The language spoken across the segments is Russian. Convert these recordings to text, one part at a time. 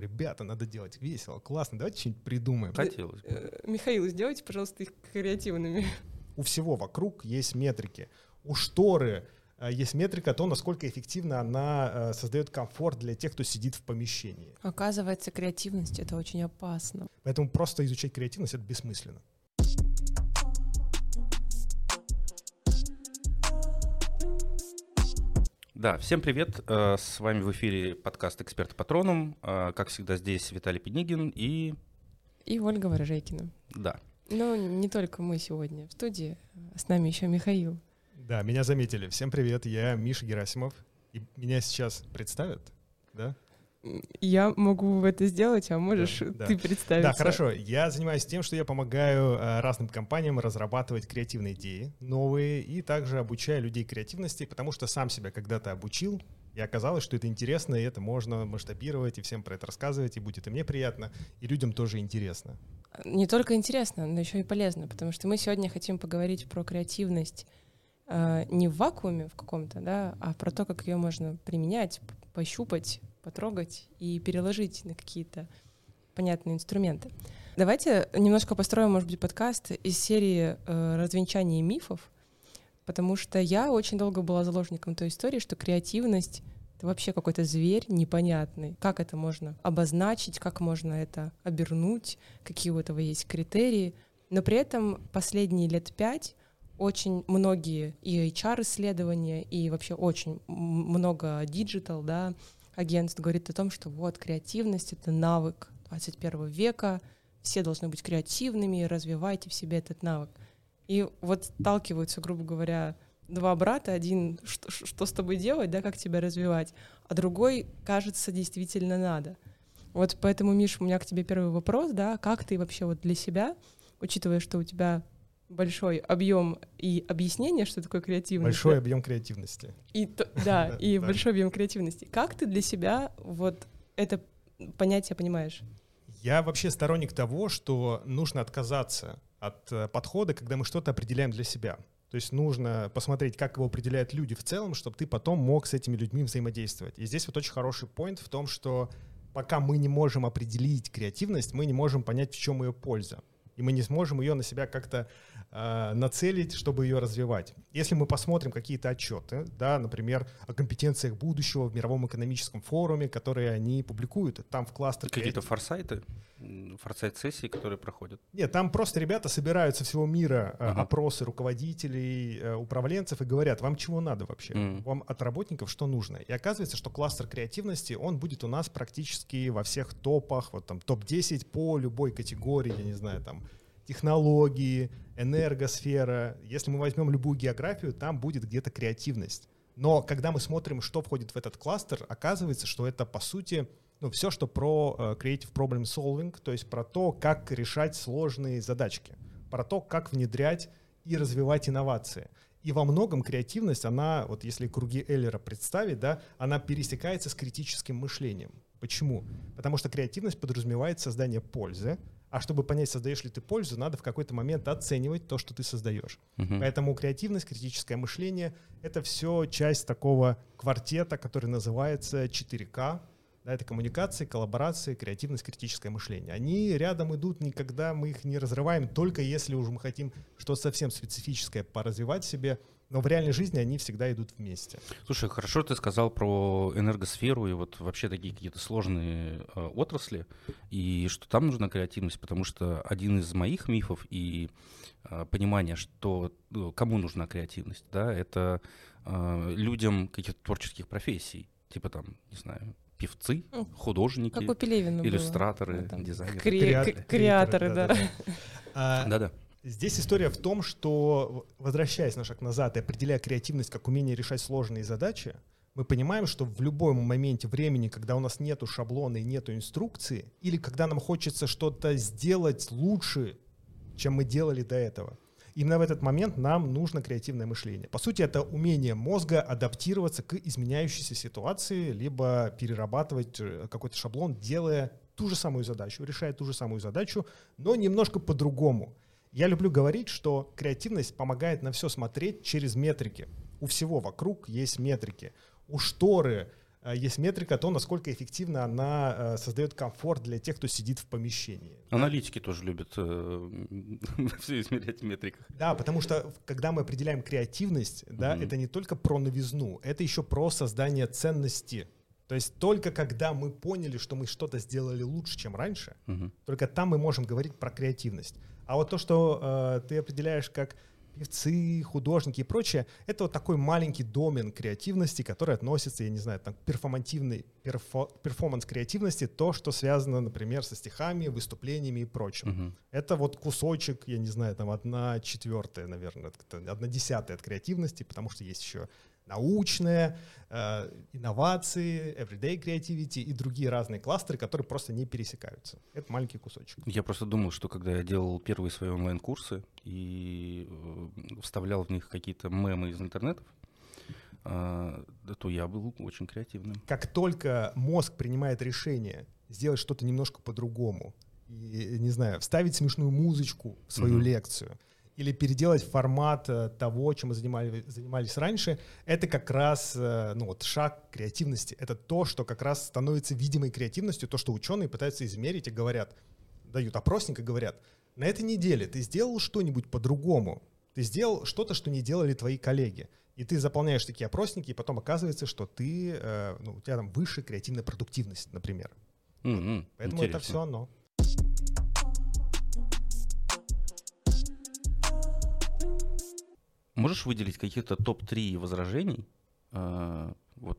Ребята, надо делать весело, классно, давайте что-нибудь придумаем. Хотелось бы. Э, Михаил, сделайте, пожалуйста, их креативными. У всего вокруг есть метрики. У шторы э, есть метрика то, насколько эффективно она э, создает комфорт для тех, кто сидит в помещении. Оказывается, креативность — это очень опасно. Поэтому просто изучать креативность — это бессмысленно. Да, всем привет. Э, С вами в эфире подкаст «Эксперт Патроном». Э, Как всегда, здесь Виталий Пенигин и... И Ольга Ворожейкина. Да, Но не только мы сегодня в студии, с нами еще Михаил. Да, меня заметили. Всем привет, я Миша Герасимов. И меня сейчас представят, да? Я могу это сделать, а можешь Да, да. ты представиться. Да, хорошо. Я занимаюсь тем, что я помогаю э, разным компаниям разрабатывать креативные идеи новые и также обучаю людей креативности, потому что сам себя когда-то обучил, и оказалось, что это интересно, и это можно масштабировать, и всем про это рассказывать, и будет и мне приятно, и людям тоже интересно. Не только интересно, но еще и полезно, потому что мы сегодня хотим поговорить про креативность э, не в вакууме в каком-то, да, а про то, как ее можно применять, пощупать, потрогать и переложить на какие-то понятные инструменты. Давайте немножко построим, может быть, подкаст из серии э, развенчания мифов, потому что я очень долго была заложником той истории, что креативность это вообще какой-то зверь непонятный. Как это можно обозначить, как можно это обернуть, какие у этого есть критерии. Но при этом последние лет пять очень многие и HR-исследования, и вообще очень много digital, да, агентств говорит о том, что вот креативность — это навык 21 века, все должны быть креативными, развивайте в себе этот навык. И вот сталкиваются, грубо говоря, два брата, один что, что с тобой делать, да, как тебя развивать, а другой, кажется, действительно надо. Вот поэтому, Миш, у меня к тебе первый вопрос, да, как ты вообще вот для себя, учитывая, что у тебя большой объем и объяснение, что такое креативность, Большой да, объем креативности. и то- да, и большой объем креативности. Как ты для себя вот это понятие понимаешь? Я вообще сторонник того, что нужно отказаться от э, подхода, когда мы что-то определяем для себя. То есть нужно посмотреть, как его определяют люди в целом, чтобы ты потом мог с этими людьми взаимодействовать. И здесь вот очень хороший поинт в том, что пока мы не можем определить креативность, мы не можем понять, в чем ее польза. И мы не сможем ее на себя как-то нацелить, чтобы ее развивать. Если мы посмотрим какие-то отчеты, да, например, о компетенциях будущего в мировом экономическом форуме, которые они публикуют, там в кластер какие-то форсайты, форсайт-сессии, которые проходят. нет, там просто ребята собирают со всего мира э, Ага. опросы руководителей, э, управленцев и говорят, вам чего надо вообще? М. Вам от работников что нужно? И оказывается, что кластер креативности, он будет у нас практически во всех топах, вот там топ-10 по любой категории, я не знаю, там технологии, энергосфера. Если мы возьмем любую географию, там будет где-то креативность. Но когда мы смотрим, что входит в этот кластер, оказывается, что это по сути ну, все, что про э, creative problem solving, то есть про то, как решать сложные задачки, про то, как внедрять и развивать инновации. И во многом креативность, она, вот если круги Эллера представить, да, она пересекается с критическим мышлением. Почему? Потому что креативность подразумевает создание пользы, а чтобы понять, создаешь ли ты пользу, надо в какой-то момент оценивать то, что ты создаешь. Мгм. Поэтому креативность, критическое мышление — это все часть такого квартета, который называется 4К. Да, это коммуникации, коллаборации, креативность, критическое мышление. Они рядом идут, никогда мы их не разрываем, только если уже мы хотим что-то совсем специфическое поразвивать себе, но в реальной жизни они всегда идут вместе. Слушай, хорошо ты сказал про энергосферу и вот вообще такие какие-то сложные э, отрасли, и что там нужна креативность, потому что один из моих мифов и э, понимание, что э, кому нужна креативность, да, это э, людям каких-то творческих профессий, типа там, не знаю, певцы, художники, Как у Пелевина было. иллюстраторы, там, дизайнеры. кре- Креат- к- Креаторы, да. А, Да-да. Здесь история в том, что, возвращаясь на шаг назад и определяя креативность как умение решать сложные задачи, мы понимаем, что в любом моменте времени, когда у нас нету шаблона и нету инструкции, или когда нам хочется что-то сделать лучше, чем мы делали до этого, именно в этот момент нам нужно креативное мышление. По сути, это умение мозга адаптироваться к изменяющейся ситуации, либо перерабатывать э, какой-то шаблон, делая ту же самую задачу, решая ту же самую задачу, но немножко по-другому. Я люблю говорить, что креативность помогает на все смотреть через метрики. У всего вокруг есть метрики. У шторы э, есть метрика, то насколько эффективно она э, создает комфорт для тех, кто сидит в помещении. Аналитики тоже любят э, все измерять в метриках. Да, потому что когда мы определяем креативность, да, это не только про новизну, это еще про создание ценности. То есть только когда мы поняли, что мы что-то сделали лучше, чем раньше, Мгм. только там мы можем говорить про креативность. А вот то, что э, ты определяешь как певцы, художники и прочее, это вот такой маленький домен креативности, который относится, я не знаю, там, к перформативной, перфо- перформанс креативности, то, что связано, например, со стихами, выступлениями и прочим. Мгм. Это вот кусочек, я не знаю, там одна четвертая, наверное, одна десятая от креативности, потому что есть еще научная, э, инновации, everyday creativity и другие разные кластеры, которые просто не пересекаются. Это маленький кусочек. Я просто думал, что когда я делал первые свои онлайн-курсы и э, вставлял в них какие-то мемы из интернетов, да, то я был очень креативным. Как только мозг принимает решение сделать что-то немножко по-другому, и, не знаю, вставить смешную музычку в свою Мгм. лекцию, или переделать формат э, того, чем мы занимали- занимались раньше, это как раз э, ну, вот шаг креативности. Это то, что как раз становится видимой креативностью, то, что ученые пытаются измерить и говорят, дают опросник и говорят, на этой неделе ты сделал что-нибудь по-другому, ты сделал что-то, что не делали твои коллеги. И ты заполняешь такие опросники, и потом оказывается, что ты, э, ну, у тебя там выше креативная продуктивность, например. М-м, Поэтому это интересно. все оно. Можешь выделить какие-то топ-3 возражений, а, вот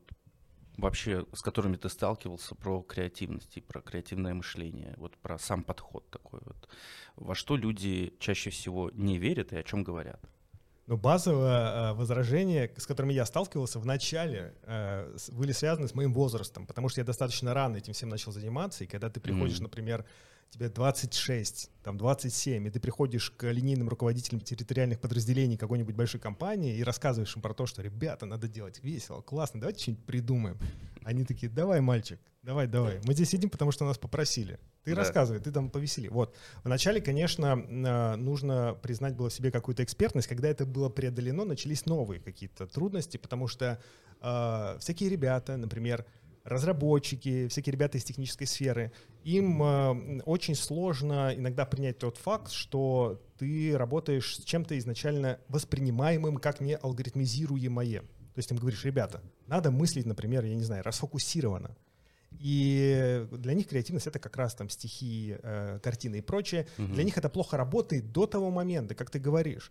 вообще, с которыми ты сталкивался про креативность и про креативное мышление, вот про сам подход такой вот. Во что люди чаще всего не верят и о чем говорят? Но базовое э, возражение, с которыми я сталкивался в начале, э, были связаны с моим возрастом, потому что я достаточно рано этим всем начал заниматься, и когда ты приходишь, Мгм. например, тебе 26, там 27, и ты приходишь к линейным руководителям территориальных подразделений какой-нибудь большой компании и рассказываешь им про то, что, ребята, надо делать весело, классно, давайте что-нибудь придумаем. Они такие, давай, мальчик, давай, давай. Мы здесь сидим, потому что нас попросили. Ты Да. рассказывай, ты там повесели. Вот. Вначале, конечно, э, нужно признать было себе какую-то экспертность. Когда это было преодолено, начались новые какие-то трудности, потому что э, всякие ребята, например, разработчики, всякие ребята из технической сферы, им э, очень сложно иногда принять тот факт, что ты работаешь с чем-то изначально воспринимаемым как не алгоритмизируемое. То есть им говоришь, ребята, надо мыслить, например, я не знаю, расфокусированно. И для них креативность это как раз там стихи, э, картины и прочее. Мгм. Для них это плохо работает до того момента, как ты говоришь.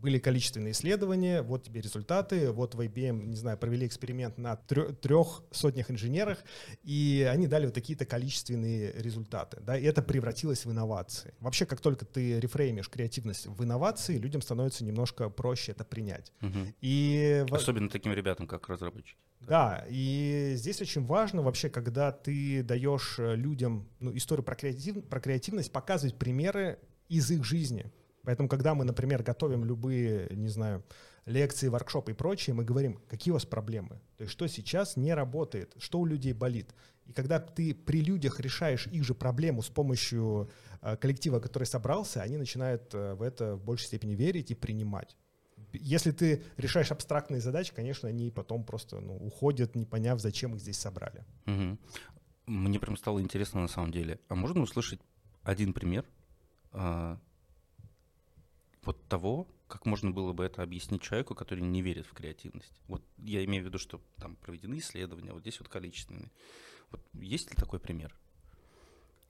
Были количественные исследования, вот тебе результаты, вот в IBM, не знаю, провели эксперимент на трех сотнях инженерах, и они дали вот такие-то количественные результаты, да, и это превратилось в инновации. Вообще, как только ты рефреймишь креативность в инновации, людям становится немножко проще это принять. Мгм. И Особенно таким ребятам, как разработчики. да, и здесь очень важно вообще, когда ты даешь людям ну, историю про, креатив- про креативность, показывать примеры из их жизни. Поэтому, когда мы, например, готовим любые, не знаю, лекции, воркшопы и прочее, мы говорим, какие у вас проблемы, то есть что сейчас не работает, что у людей болит. И когда ты при людях решаешь их же проблему с помощью э, коллектива, который собрался, они начинают э, в это в большей степени верить и принимать. Если ты решаешь абстрактные задачи, конечно, они потом просто ну, уходят, не поняв, зачем их здесь собрали. Мгм. Мне прям стало интересно на самом деле. А можно услышать один пример а, вот того, как можно было бы это объяснить человеку, который не верит в креативность? Вот я имею в виду, что там проведены исследования, вот здесь вот количественные. Вот есть ли такой пример?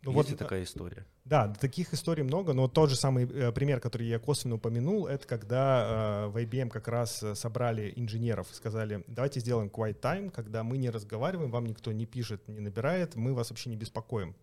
Ну, есть вот, ли такая история? Да, таких историй много, но тот же самый э, пример, который я косвенно упомянул, это когда э, в IBM как раз э, собрали инженеров и сказали, давайте сделаем quiet time, когда мы не разговариваем, вам никто не пишет, не набирает, мы вас вообще не беспокоим.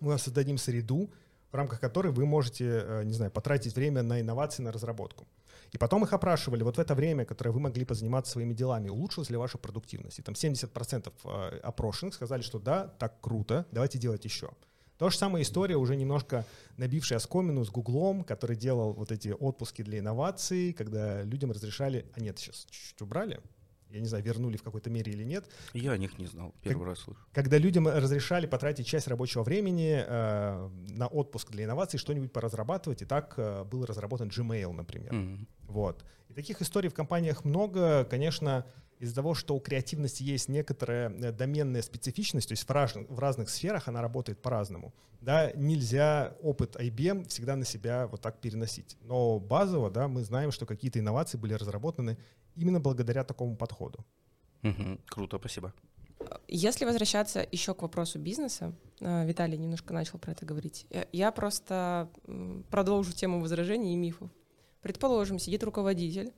Мы вам создадим среду, в рамках которой вы можете, э, не знаю, потратить время на инновации, на разработку. И потом их опрашивали, вот в это время, которое вы могли позаниматься своими делами, улучшилась ли ваша продуктивность? И там 70% э, опрошенных сказали, что да, так круто, давайте делать еще. То же самая история, уже немножко набившая оскомину с Гуглом, который делал вот эти отпуски для инноваций, когда людям разрешали, а нет, сейчас чуть-чуть убрали, я не знаю, вернули в какой-то мере или нет, Я о них не знал, первый раз слышу. когда людям разрешали потратить часть рабочего времени э, на отпуск для инноваций, что-нибудь поразрабатывать, и так э, был разработан Gmail, например. Мгм. Вот. И таких историй в компаниях много. Конечно, из-за того, что у креативности есть некоторая э, доменная специфичность, то есть в разных, в разных сферах она работает по-разному, да, нельзя опыт IBM всегда на себя вот так переносить. Но базово, да, мы знаем, что какие-то инновации были разработаны именно благодаря такому подходу. Угу, круто, спасибо. Если возвращаться еще к вопросу бизнеса, э, Виталий немножко начал про это говорить, я просто продолжу тему возражений и мифов. Предположим, сидит руководитель,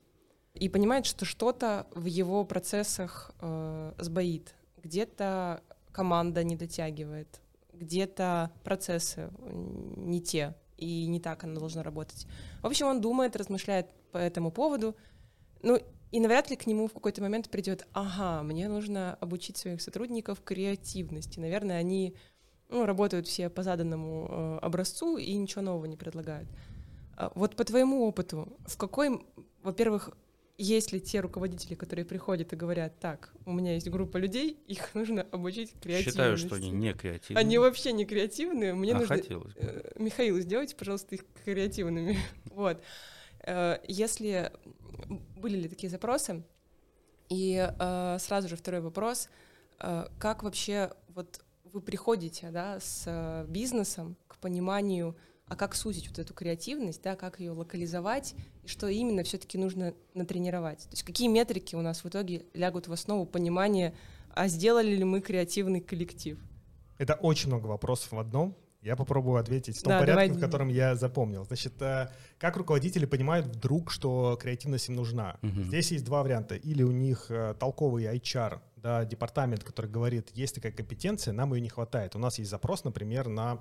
и понимает, что что-то в его процессах э, сбоит. Где-то команда не дотягивает, где-то процессы не те, и не так она должна работать. В общем, он думает, размышляет по этому поводу. Ну, и навряд ли к нему в какой-то момент придет, ага, мне нужно обучить своих сотрудников креативности. Наверное, они ну, работают все по заданному э, образцу и ничего нового не предлагают. А вот по твоему опыту, в какой, во-первых, есть ли те руководители, которые приходят и говорят, так, у меня есть группа людей, их нужно обучить креативности. Считаю, что они не креативные. Они вообще не креативные. Мне а нужно... хотелось бы. Э, Михаил, сделайте, пожалуйста, их креативными. вот. Э, если были ли такие запросы? И э, сразу же второй вопрос. Как вообще вот вы приходите да, с бизнесом к пониманию а как сузить вот эту креативность, да, как ее локализовать, и что именно все-таки нужно натренировать. То есть какие метрики у нас в итоге лягут в основу понимания, а сделали ли мы креативный коллектив? Это очень много вопросов в одном. Я попробую ответить в том Да, порядке, давай. в котором я запомнил. Значит, э, как руководители понимают вдруг, что креативность им нужна? Мгм. Здесь есть два варианта. Или у них э, толковый HR, да, департамент, который говорит, есть такая компетенция, нам ее не хватает. У нас есть запрос, например, на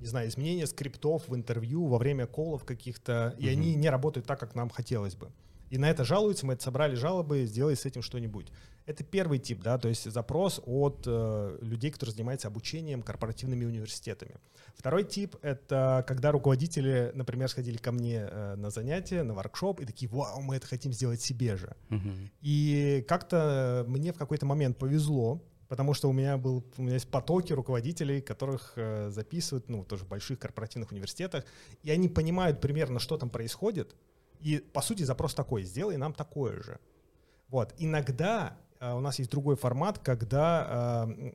не знаю, изменение скриптов в интервью во время колов каких-то, и они не работают так, как нам хотелось бы. И на это жалуются, мы это собрали жалобы, сделай с этим что-нибудь. Это первый тип, да, то есть запрос от э, людей, которые занимаются обучением корпоративными университетами. Второй тип — это когда руководители, например, сходили ко мне э, на занятия, на воркшоп, и такие, вау, мы это хотим сделать себе же. Мгм. И как-то мне в какой-то момент повезло, потому что у меня был, у меня есть потоки руководителей, которых э, записывают, ну, тоже в больших корпоративных университетах, и они понимают примерно, что там происходит, и, по сути, запрос такой, сделай нам такое же. Вот, иногда у нас есть другой формат, когда э,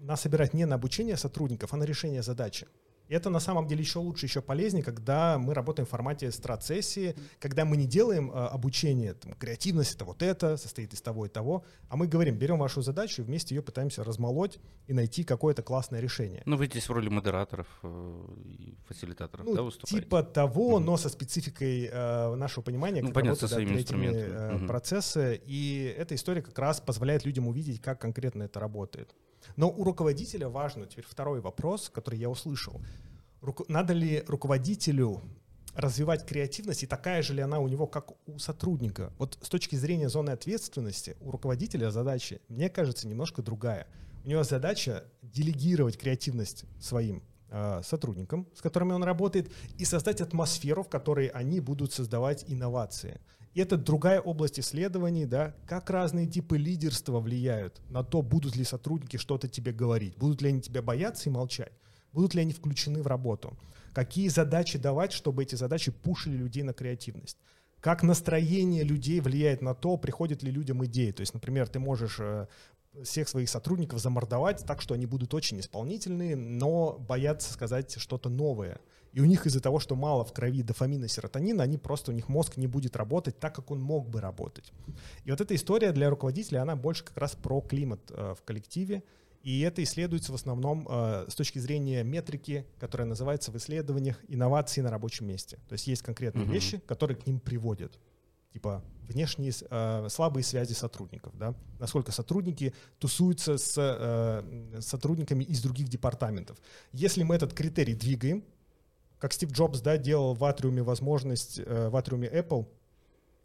нас собирают не на обучение сотрудников, а на решение задачи. Это на самом деле еще лучше, еще полезнее, когда мы работаем в формате страт-сессии, когда мы не делаем э, обучение, там, креативность это вот это, состоит из того и того, а мы говорим, берем вашу задачу и вместе ее пытаемся размолоть и найти какое-то классное решение. Ну, вы здесь в роли модераторов э, и фасилитаторов, Ну, да, выступаете? типа того, Мгм. но со спецификой э, нашего понимания, Ну, как понятно, со работают да, своими инструментами. э, Мгм. процессы. И эта история как раз позволяет людям увидеть, как конкретно это работает. Но у руководителя важно, теперь второй вопрос, который я услышал. Руко- надо ли руководителю развивать креативность, и такая же ли она у него, как у сотрудника? Вот с точки зрения зоны ответственности у руководителя задача, мне кажется, немножко другая. У него задача делегировать креативность своим э, сотрудникам, с которыми он работает, и создать атмосферу, в которой они будут создавать инновации. Это другая область исследований, да, как разные типы лидерства влияют на то, будут ли сотрудники что-то тебе говорить, будут ли они тебя бояться и молчать, будут ли они включены в работу, какие задачи давать, чтобы эти задачи пушили людей на креативность. Как настроение людей влияет на то, приходят ли людям идеи. То есть, например, ты можешь э, всех своих сотрудников замордовать так, что они будут очень исполнительные, но боятся сказать что-то новое. И у них из-за того, что мало в крови дофамина, серотонина, они просто, у них мозг не будет работать так, как он мог бы работать. И вот эта история для руководителя, она больше как раз про климат э, в коллективе. И это исследуется в основном э, с точки зрения метрики, которая называется в исследованиях инновации на рабочем месте. То есть есть конкретные Мгм. вещи, которые к ним приводят. Типа внешние э, слабые связи сотрудников, да, насколько сотрудники тусуются с э, сотрудниками из других департаментов. Если мы этот критерий двигаем, как Стив Джобс, да, делал в Атриуме возможность, э, в Атриуме Apple,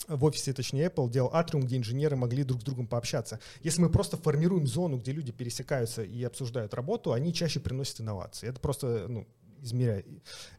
в офисе, точнее, Apple делал атриум, где инженеры могли друг с другом пообщаться. Если мы просто формируем зону, где люди пересекаются и обсуждают работу, они чаще приносят инновации. Это просто ну, измеряет.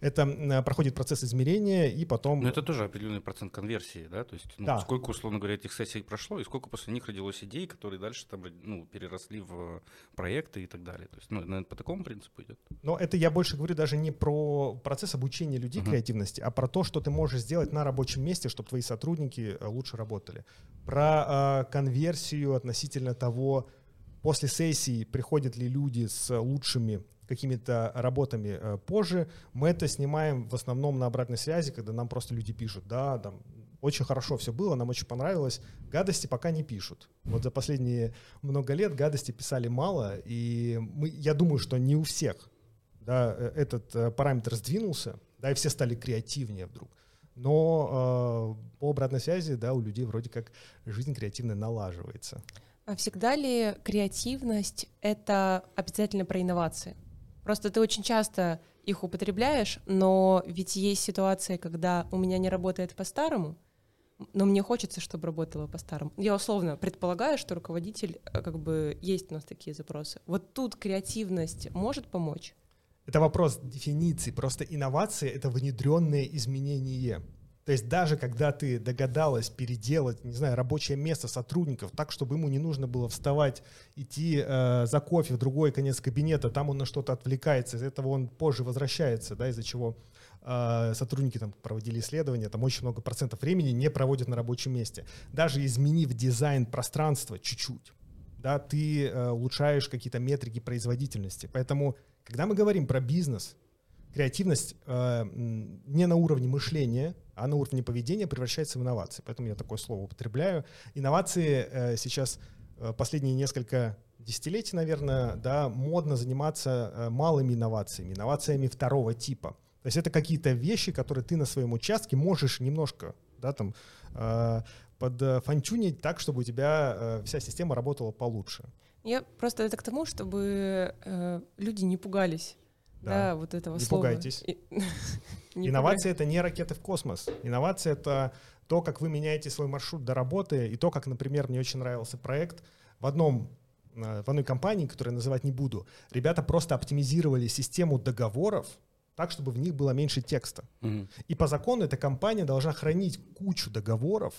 Это проходит процесс измерения, и потом... Но это тоже определенный процент конверсии, да? То есть ну, да. сколько, условно говоря, этих сессий прошло, и сколько после них родилось идей, которые дальше там, ну, переросли в проекты и так далее. То есть, ну, наверное, по такому принципу идет. Но это я больше говорю даже не про процесс обучения людей uh-huh. креативности, а про то, что ты можешь сделать на рабочем месте, чтобы твои сотрудники э, лучше работали. Про э, конверсию относительно того, после сессии приходят ли люди с лучшими какими-то работами э, позже. Мы это снимаем в основном на обратной связи, когда нам просто люди пишут, да, там очень хорошо все было, нам очень понравилось. Гадости пока не пишут. Вот за последние много лет гадости писали мало, и мы, я думаю, что не у всех да, э, этот э, параметр сдвинулся, да, и все стали креативнее вдруг. Но э, по обратной связи, да, у людей вроде как жизнь креативная налаживается. А всегда ли креативность — это обязательно про инновации? Просто ты очень часто их употребляешь, но ведь есть ситуации, когда у меня не работает по-старому, но мне хочется, чтобы работало по-старому. Я условно предполагаю, что руководитель, э, как бы, есть у нас такие запросы. Вот тут креативность может помочь? Это вопрос дефиниции. Просто инновация — это внедренное изменение. То есть даже когда ты догадалась переделать, не знаю, рабочее место сотрудников так, чтобы ему не нужно было вставать, идти э, за кофе в другой конец кабинета, там он на что-то отвлекается, из этого он позже возвращается, да, из-за чего э, сотрудники там проводили исследования, там очень много процентов времени не проводят на рабочем месте. Даже изменив дизайн пространства чуть-чуть, да, ты э, улучшаешь какие-то метрики производительности. Поэтому, когда мы говорим про бизнес, креативность э, не на уровне мышления, а на уровне поведения превращается в инновации. Поэтому я такое слово употребляю. Инновации э, сейчас э, последние несколько десятилетий, наверное, да, модно заниматься э, малыми инновациями, инновациями второго типа. То есть это какие-то вещи, которые ты на своем участке можешь немножко да, там, э, подфантюнить так, чтобы у тебя э, вся система работала получше. Я просто это к тому, чтобы э, люди не пугались да, да вот этого не слова. Пугайтесь. Инновация — это не ракеты в космос. Инновация — это то, как вы меняете свой маршрут до работы, и то, как, например, мне очень нравился проект в одном э, в одной компании, которую называть не буду, ребята просто оптимизировали систему договоров так, чтобы в них было меньше текста. Угу. И по закону эта компания должна хранить кучу договоров,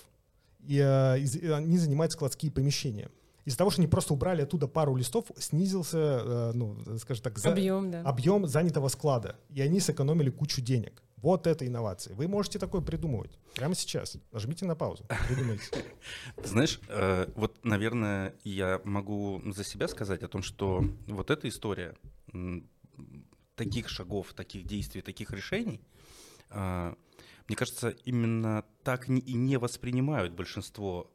и, э, и они занимают складские помещения. Из-за того, что они просто убрали оттуда пару листов, снизился, э, ну, скажем так, за... объем, да. объем занятого склада. И они сэкономили кучу денег. Вот это инновации. Вы можете такое придумывать прямо сейчас. Нажмите на паузу. Придумайте. Знаешь, э, вот, наверное, я могу за себя сказать о том, что вот эта история таких шагов, таких действий, таких решений, э, мне кажется, именно так и не воспринимают большинство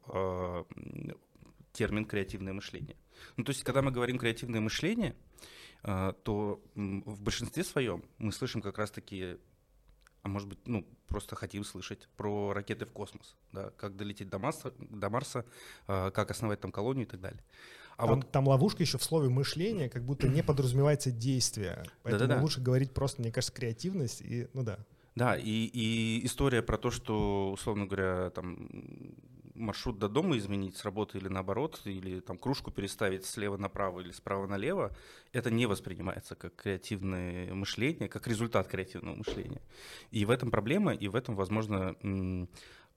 термин креативное мышление. Ну, то есть, когда мы говорим креативное мышление, а, то в большинстве своем мы слышим как раз-таки, а может быть, ну, просто хотим слышать про ракеты в космос, да, как долететь до Марса, до Марса а, как основать там колонию и так далее. А там, вот там ловушка еще в слове мышление, как будто не подразумевается действие. Поэтому Да-да-да. лучше говорить просто, мне кажется, креативность и, ну да. Да, и, и история про то, что, условно говоря, там маршрут до дома изменить с работы или наоборот, или там кружку переставить слева направо или справа налево, это не воспринимается как креативное мышление, как результат креативного мышления. И в этом проблема, и в этом, возможно,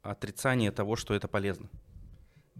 отрицание того, что это полезно.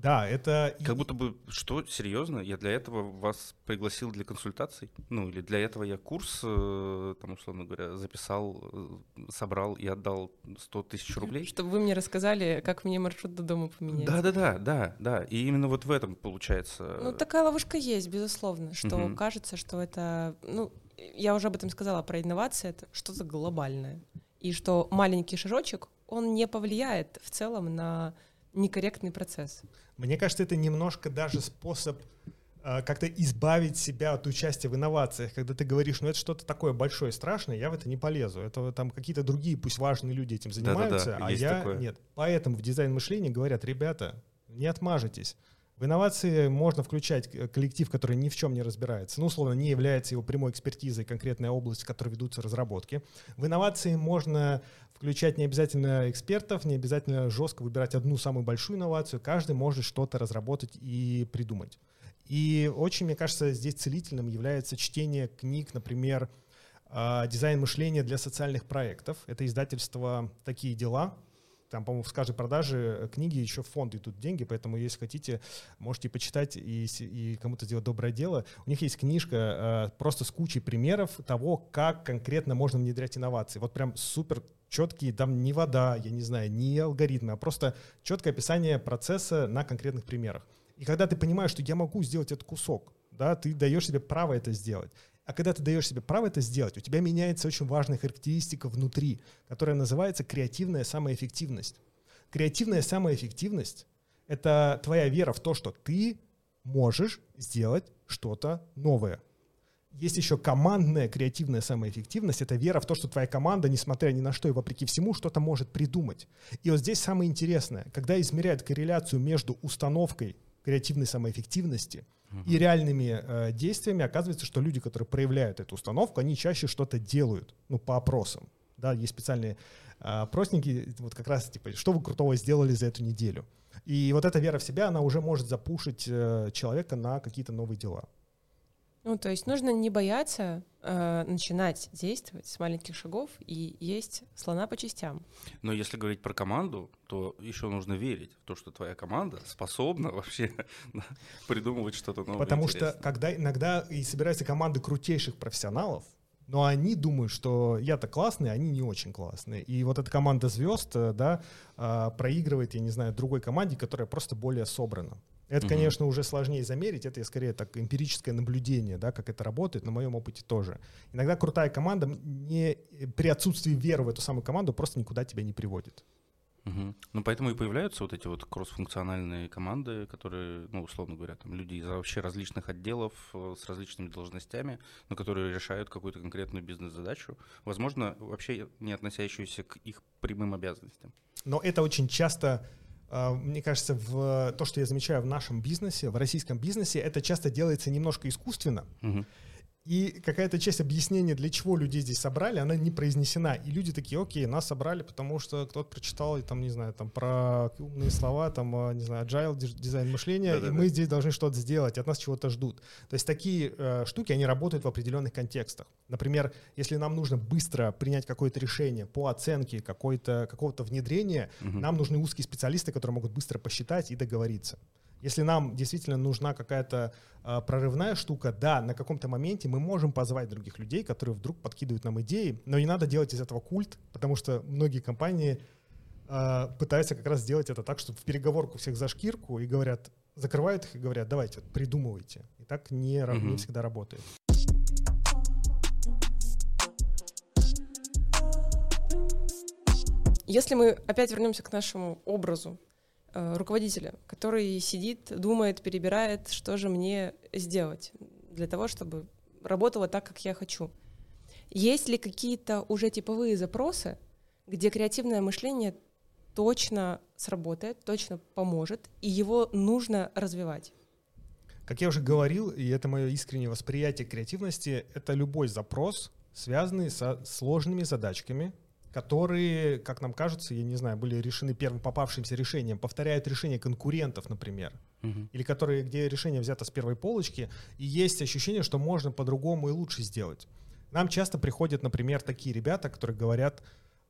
Да, это... Как будто бы, что, серьезно? Я для этого вас пригласил для консультаций? Ну, или для этого я курс, э, там, условно говоря, записал, э, собрал и отдал 100 тысяч рублей? Чтобы вы мне рассказали, как мне маршрут до дома поменять. Да-да-да, да, да. И именно вот в этом получается... Ну, такая ловушка есть, безусловно, что угу. кажется, что это... Ну, я уже об этом сказала, про инновации, это что-то глобальное. И что маленький шажочек, он не повлияет в целом на некорректный процесс. Мне кажется, это немножко даже способ э, как-то избавить себя от участия в инновациях, когда ты говоришь, ну это что-то такое большое, страшное, я в это не полезу. Это там какие-то другие, пусть важные люди этим занимаются, Да-да-да, а я такое. нет. Поэтому в дизайн мышления говорят, ребята, не отмажетесь. В инновации можно включать коллектив, который ни в чем не разбирается, ну, условно, не является его прямой экспертизой конкретная область, в которой ведутся разработки. В инновации можно включать не обязательно экспертов, не обязательно жестко выбирать одну самую большую инновацию. Каждый может что-то разработать и придумать. И очень, мне кажется, здесь целительным является чтение книг, например, э, дизайн мышления для социальных проектов. Это издательство «Такие дела». Там, по-моему, с каждой продажи книги еще в фонд идут деньги, поэтому, если хотите, можете почитать и, и кому-то сделать доброе дело. У них есть книжка э, просто с кучей примеров того, как конкретно можно внедрять инновации. Вот прям супер четкие, там не вода, я не знаю, не алгоритмы, а просто четкое описание процесса на конкретных примерах. И когда ты понимаешь, что я могу сделать этот кусок, да, ты даешь себе право это сделать. А когда ты даешь себе право это сделать, у тебя меняется очень важная характеристика внутри, которая называется креативная самоэффективность. Креативная самоэффективность — это твоя вера в то, что ты можешь сделать что-то новое. Есть еще командная креативная самоэффективность. Это вера в то, что твоя команда, несмотря ни на что и вопреки всему, что-то может придумать. И вот здесь самое интересное, когда измеряют корреляцию между установкой креативной самоэффективности и реальными э, действиями, оказывается, что люди, которые проявляют эту установку, они чаще что-то делают, ну, по опросам. Да, есть специальные э, опросники, вот как раз, типа, что вы крутого сделали за эту неделю. И вот эта вера в себя, она уже может запушить э, человека на какие-то новые дела. Ну, то есть нужно не бояться э, начинать действовать с маленьких шагов и есть слона по частям. Но если говорить про команду, то еще нужно верить в то, что твоя команда способна вообще придумывать что-то новое. Потому интересное. что когда иногда и собираются команды крутейших профессионалов, но они думают, что я-то классный, а они не очень классные. И вот эта команда звезд, э, да, а, проигрывает, я не знаю, другой команде, которая просто более собрана. Это, угу. конечно, уже сложнее замерить, это скорее так эмпирическое наблюдение, да, как это работает, на моем опыте тоже. Иногда крутая команда не, при отсутствии веры в эту самую команду просто никуда тебя не приводит. Угу. Ну, поэтому и появляются вот эти вот кроссфункциональные команды, которые, ну, условно говоря, там люди из вообще различных отделов э, с различными должностями, но которые решают какую-то конкретную бизнес-задачу, возможно, вообще не относящуюся к их прямым обязанностям. Но это очень часто мне кажется, в то, что я замечаю в нашем бизнесе, в российском бизнесе, это часто делается немножко искусственно. Угу. И какая-то часть объяснения, для чего людей здесь собрали, она не произнесена. И люди такие, окей, нас собрали, потому что кто-то прочитал, и, там, не знаю, там про умные слова, там, а, не знаю, agile, дизайн мышления, Да-да-да. и мы здесь должны что-то сделать, от нас чего-то ждут. То есть такие э, штуки, они работают в определенных контекстах. Например, если нам нужно быстро принять какое-то решение по оценке какой-то, какого-то внедрения, угу. нам нужны узкие специалисты, которые могут быстро посчитать и договориться. Если нам действительно нужна какая-то э, прорывная штука, да, на каком-то моменте мы можем позвать других людей, которые вдруг подкидывают нам идеи, но не надо делать из этого культ, потому что многие компании э, пытаются как раз сделать это так, чтобы в переговорку всех за шкирку и говорят, закрывают их и говорят, давайте, вот, придумывайте. И так не, угу. не всегда работает. Если мы опять вернемся к нашему образу руководителя, который сидит, думает, перебирает, что же мне сделать для того, чтобы работало так, как я хочу. Есть ли какие-то уже типовые запросы, где креативное мышление точно сработает, точно поможет, и его нужно развивать? Как я уже говорил, и это мое искреннее восприятие креативности, это любой запрос, связанный со сложными задачками, которые, как нам кажется, я не знаю, были решены первым попавшимся решением, повторяют решения конкурентов, например, угу. или которые, где решение взято с первой полочки, и есть ощущение, что можно по-другому и лучше сделать. Нам часто приходят, например, такие ребята, которые говорят,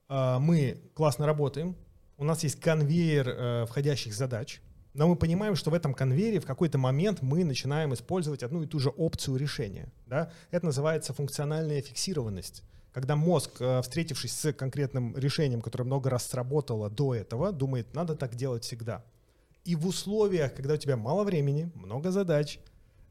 «А, мы классно работаем, у нас есть конвейер э, входящих задач, но мы понимаем, что в этом конвейере в какой-то момент мы начинаем использовать одну и ту же опцию решения. Да? Это называется функциональная фиксированность когда мозг, э, встретившись с конкретным решением, которое много раз сработало до этого, думает, надо так делать всегда. И в условиях, когда у тебя мало времени, много задач,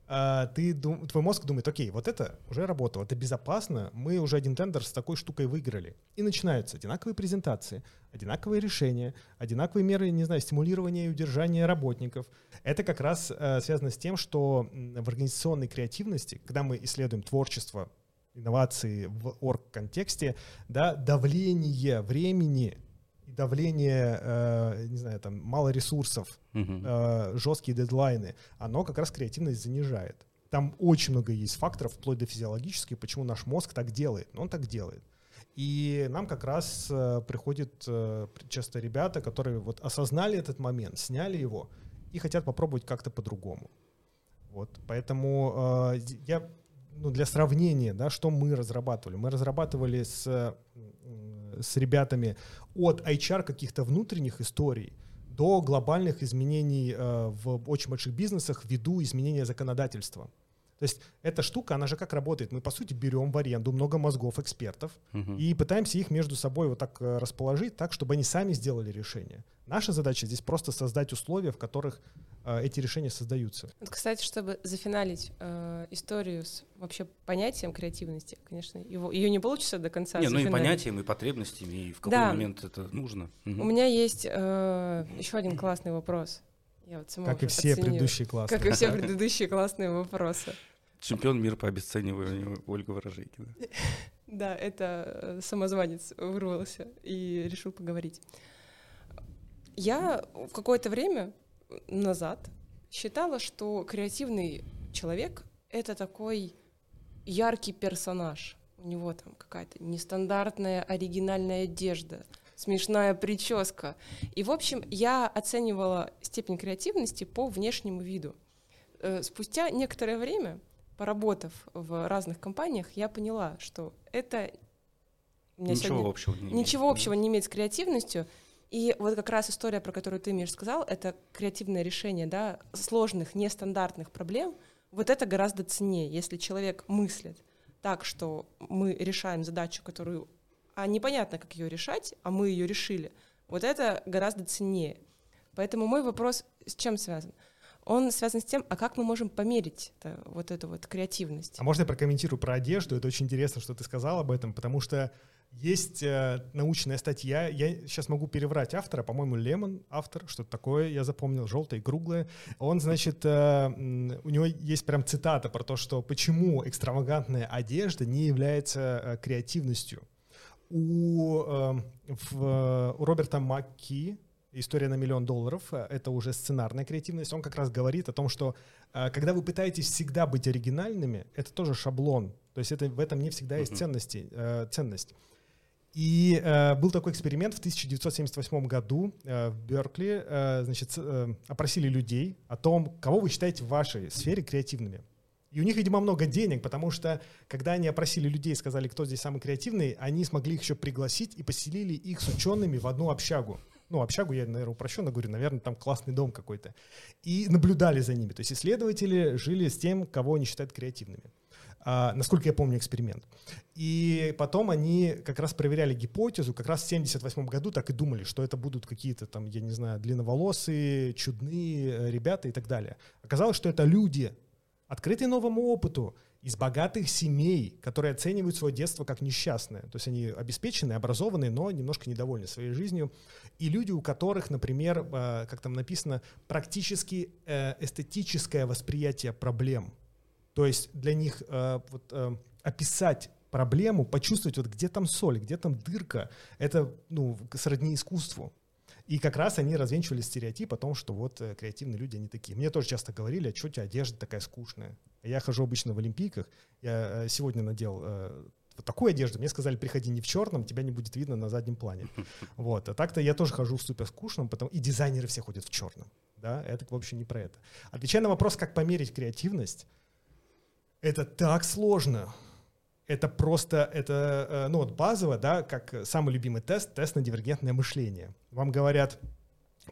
э, ты, твой мозг думает, окей, вот это уже работало, это безопасно, мы уже один тендер с такой штукой выиграли. И начинаются одинаковые презентации, одинаковые решения, одинаковые меры, не знаю, стимулирования и удержания работников. Это как раз э, связано с тем, что в организационной креативности, когда мы исследуем творчество инновации в орг-контексте, да, давление времени и давление, э, не знаю, там, мало ресурсов, э, жесткие дедлайны, оно как раз креативность занижает. Там очень много есть факторов, вплоть до физиологических, почему наш мозг так делает. Но он так делает. И нам как раз э, приходят э, часто ребята, которые вот осознали этот момент, сняли его и хотят попробовать как-то по-другому. Вот, поэтому э, я ну, для сравнения, да, что мы разрабатывали. Мы разрабатывали с, с ребятами от HR каких-то внутренних историй до глобальных изменений э, в очень больших бизнесах ввиду изменения законодательства. То есть эта штука, она же как работает? Мы, по сути, берем в аренду много мозгов экспертов угу. и пытаемся их между собой вот так э, расположить, так, чтобы они сами сделали решение. Наша задача здесь просто создать условия, в которых э, эти решения создаются. Вот, кстати, чтобы зафиналить э, историю с вообще понятием креативности, конечно, его, ее не получится до конца Не, ну и понятием, и потребностями, и в какой да. момент это нужно. Угу. У меня есть э, еще один классный вопрос. Я вот как и все оценила. предыдущие классные. Как и все предыдущие классные вопросы. Чемпион мира по обесцениванию Ольга Ворожейкина. Да, это э, самозванец вырвался и решил поговорить. Я в какое-то время назад считала, что креативный человек — это такой яркий персонаж. У него там какая-то нестандартная оригинальная одежда, смешная прическа. И, в общем, я оценивала степень креативности по внешнему виду. Э, спустя некоторое время поработав в разных компаниях, я поняла, что это ничего общего не ничего имеет, общего не имеет с креативностью. И вот как раз история, про которую ты, Миш, сказал, это креативное решение да, сложных, нестандартных проблем. Вот это гораздо ценнее, если человек мыслит так, что мы решаем задачу, которую а непонятно, как ее решать, а мы ее решили. Вот это гораздо ценнее. Поэтому мой вопрос с чем связан? он связан с тем, а как мы можем померить вот эту вот креативность. А можно я прокомментирую про одежду? Это очень интересно, что ты сказал об этом, потому что есть э, научная статья, я сейчас могу переврать автора, по-моему, Лемон автор, что-то такое, я запомнил, желтое, круглое. Он, значит, э, у него есть прям цитата про то, что почему экстравагантная одежда не является э, креативностью. У, э, в, у Роберта Макки, история на миллион долларов, э, это уже сценарная креативность, он как раз говорит о том, что э, когда вы пытаетесь всегда быть оригинальными, это тоже шаблон, то есть это, в этом не всегда есть ценности, э, ценность. И э, был такой эксперимент в 1978 году э, в Беркли. Э, значит, э, опросили людей о том, кого вы считаете в вашей сфере креативными. И у них, видимо, много денег, потому что, когда они опросили людей и сказали, кто здесь самый креативный, они смогли их еще пригласить и поселили их с учеными в одну общагу ну, общагу я, наверное, упрощенно говорю, наверное, там классный дом какой-то. И наблюдали за ними. То есть исследователи жили с тем, кого они считают креативными. А, насколько я помню эксперимент. И потом они как раз проверяли гипотезу, как раз в 78 году так и думали, что это будут какие-то там, я не знаю, длинноволосые, чудные э, ребята и так далее. Оказалось, что это люди, открытые новому опыту, из богатых семей, которые оценивают свое детство как несчастное. То есть они обеспеченные, образованные, но немножко недовольны своей жизнью. И люди, у которых, например, э, как там написано, практически э, эстетическое восприятие проблем. То есть для них э, вот, описать проблему, почувствовать, вот где там соль, где там дырка, это ну, сродни искусству. И как раз они развенчивали стереотип о том, что вот э, креативные люди, они такие. Мне тоже часто говорили, а что у тебя одежда такая скучная? Я хожу обычно в Олимпийках. Я э, сегодня надел э, вот такую одежду. Мне сказали, приходи не в черном, тебя не будет видно на заднем плане. Вот. А так-то я тоже хожу в супер скучном, потому... и дизайнеры все ходят в черном. Да, это вообще не про это. Отвечая на вопрос, как померить креативность, это так сложно это просто, это, ну вот базово, да, как самый любимый тест, тест на дивергентное мышление. Вам говорят,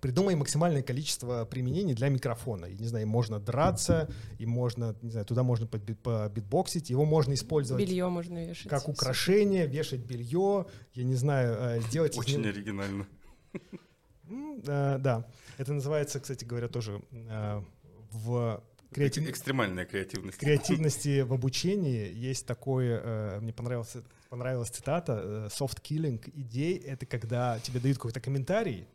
придумай максимальное количество применений для микрофона. Я не знаю, можно драться, и можно, не знаю, туда можно побитбоксить, его можно использовать. Белье можно вешать. Как украшение, вешать белье, я не знаю, э, сделать... Очень из... оригинально. Э, да, это называется, кстати говоря, тоже в Креатив... Экстремальная креативность. Креативности в обучении есть такое, э, мне понравилась, понравилась цитата, э, soft killing идей — это когда тебе дают какой-то комментарий,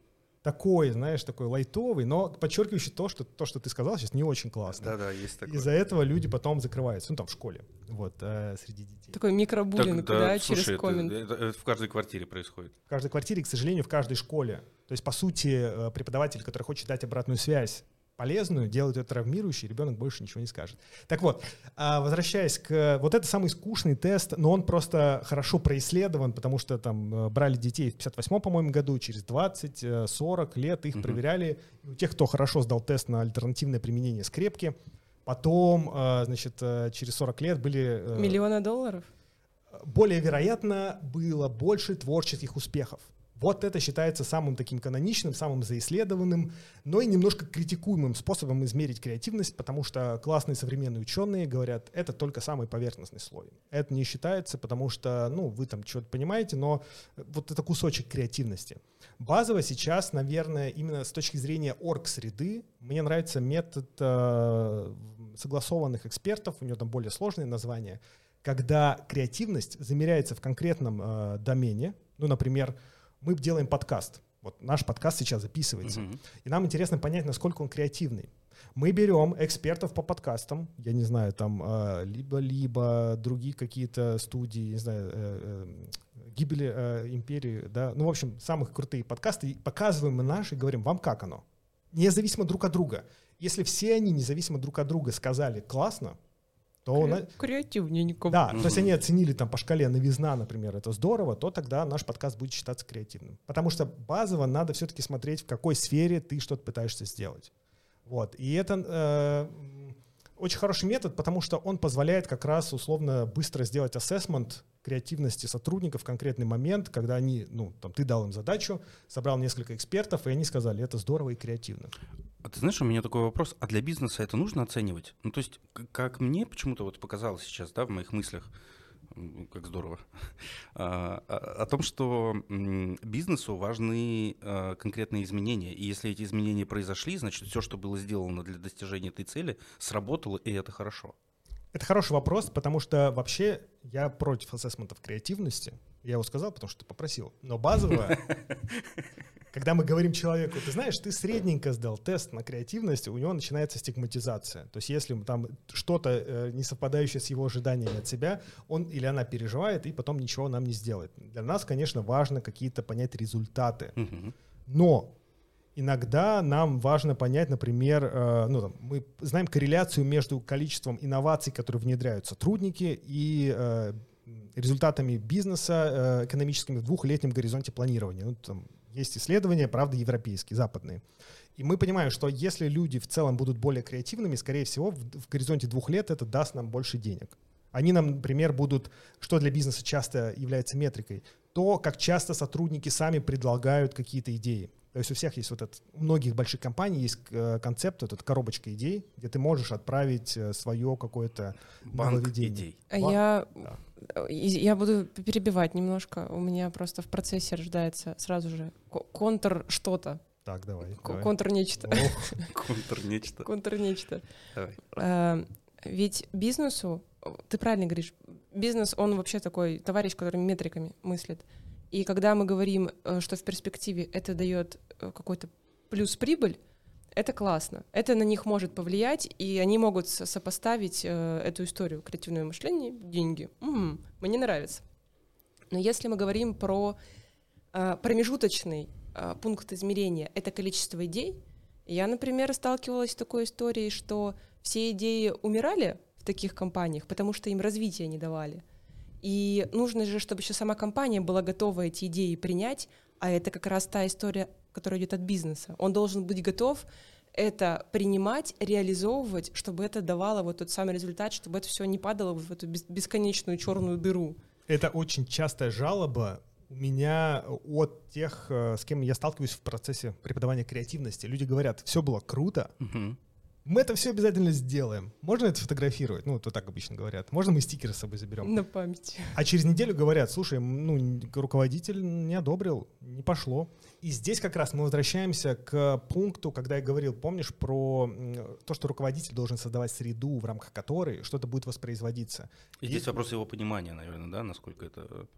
такой, знаешь, такой лайтовый, но подчеркивающий то, что то, что ты сказал, сейчас не очень классно. Да-да, есть такое. Из-за этого люди потом закрываются, ну там в школе, вот э, среди детей. Такой микробуллинг, так, да, да, через слушай, коммент. Это, это, это в каждой квартире происходит. В каждой квартире, к сожалению, в каждой школе. То есть, по сути, э, преподаватель, который хочет дать обратную связь полезную, делать ее травмирующей, ребенок больше ничего не скажет. Так вот, а, возвращаясь к... Вот это самый скучный тест, но он просто хорошо происследован, потому что там э, брали детей в 58 по-моему, году, через 20-40 э, лет их угу. проверяли. У тех, кто хорошо сдал тест на альтернативное применение скрепки, Потом, э, значит, через 40 лет были... Миллиона долларов? более вероятно было больше творческих успехов. Вот это считается самым таким каноничным, самым заисследованным, но и немножко критикуемым способом измерить креативность, потому что классные современные ученые говорят, это только самый поверхностный слой. Это не считается, потому что, ну, вы там что-то понимаете, но вот это кусочек креативности. Базово сейчас, наверное, именно с точки зрения орг-среды, мне нравится метод э, согласованных экспертов, у него там более сложные названия, когда креативность замеряется в конкретном э, домене, ну, например, мы делаем подкаст. Вот наш подкаст сейчас записывается. Мгм. И нам интересно понять, насколько он креативный. Мы берем экспертов по подкастам, я не знаю, там э, либо-либо другие какие-то студии, не знаю, э, э, гибели э, империи, да, ну, в общем, самых крутые подкасты, и показываем мы наши, и говорим, вам как оно? Независимо друг от друга. Если все они независимо друг от друга сказали классно, то на- Креативненько. да, то есть они оценили там по шкале новизна, например, это здорово, то тогда наш подкаст будет считаться креативным. Потому что базово надо все-таки смотреть, в какой сфере ты что-то пытаешься сделать. Вот. И это э, очень хороший метод, потому что он позволяет как раз условно быстро сделать ассессмент креативности сотрудников в конкретный момент, когда они, ну, там, ты дал им задачу, собрал несколько экспертов, и они сказали, это здорово и креативно. А ты знаешь, у меня такой вопрос, а для бизнеса это нужно оценивать? Ну, то есть, как мне почему-то вот показалось сейчас, да, в моих мыслях, м, как здорово, а, о о том, что бизнесу важны а, конкретные изменения. И если эти изменения произошли, значит, все, что было сделано для достижения этой цели, сработало, и это хорошо. Это хороший вопрос, потому что вообще я против ассессментов креативности. Я его сказал, потому что ты попросил. Но базово, когда мы говорим человеку, ты знаешь, ты средненько сдал тест на креативность, у него начинается стигматизация. То есть если там что-то э, не совпадающее с его ожиданиями от себя, он или она переживает и потом ничего нам не сделает. Для нас, конечно, важно какие-то понять результаты. Но иногда нам важно понять, например, э, ну, там, мы знаем корреляцию между количеством инноваций, которые внедряют сотрудники, и э, результатами бизнеса экономическими в двухлетнем горизонте планирования. Ну, там есть исследования, правда, европейские, западные. И мы понимаем, что если люди в целом будут более креативными, скорее всего, в, в горизонте двух лет это даст нам больше денег. Они нам, например, будут, что для бизнеса часто является метрикой, то, как часто сотрудники сами предлагают какие-то идеи. То есть у всех есть вот этот, у многих больших компаний есть э, концепт, вот эта коробочка идей, где ты можешь отправить э, свое какое-то Банк нововведение. идей. А Я, да. Я буду перебивать немножко. У меня просто в процессе рождается сразу же ко- контр что-то, Так, давай. давай. контр нечто, Контр нечто. контр нечто. Давай. Э, Ведь бизнесу, ты правильно говоришь, бизнес, он вообще такой товарищ, который метриками мыслит. И когда мы говорим, э, что в перспективе это дает э, какой-то плюс прибыль, это классно. Это на них может повлиять, и они могут со- сопоставить э, эту историю креативное мышление, деньги. М, мне нравится. Но если мы говорим про э, промежуточный э, пункт измерения, это количество идей, я, например, сталкивалась с такой историей, что все идеи умирали в таких компаниях, потому что им развития не давали. И нужно же, чтобы еще сама компания была готова эти идеи принять, а это как раз та история, которая идет от бизнеса. Он должен быть готов это принимать, реализовывать, чтобы это давало вот тот самый результат, чтобы это все не падало в эту бес- бесконечную черную дыру. Это очень частая жалоба у меня от тех, э, с кем я сталкиваюсь в процессе преподавания креативности. Люди говорят, все было круто, Мгм. Мы это все обязательно сделаем. Можно это сфотографировать? Ну, то так обычно говорят. Можно мы стикеры с собой заберем? На память. А через неделю говорят, слушай, ну, руководитель не одобрил, не пошло. И здесь как раз мы возвращаемся к пункту, когда я говорил, помнишь, про то, что руководитель должен создавать среду, в рамках которой что-то будет воспроизводиться. И здесь вопрос его понимания, наверное, да, насколько это...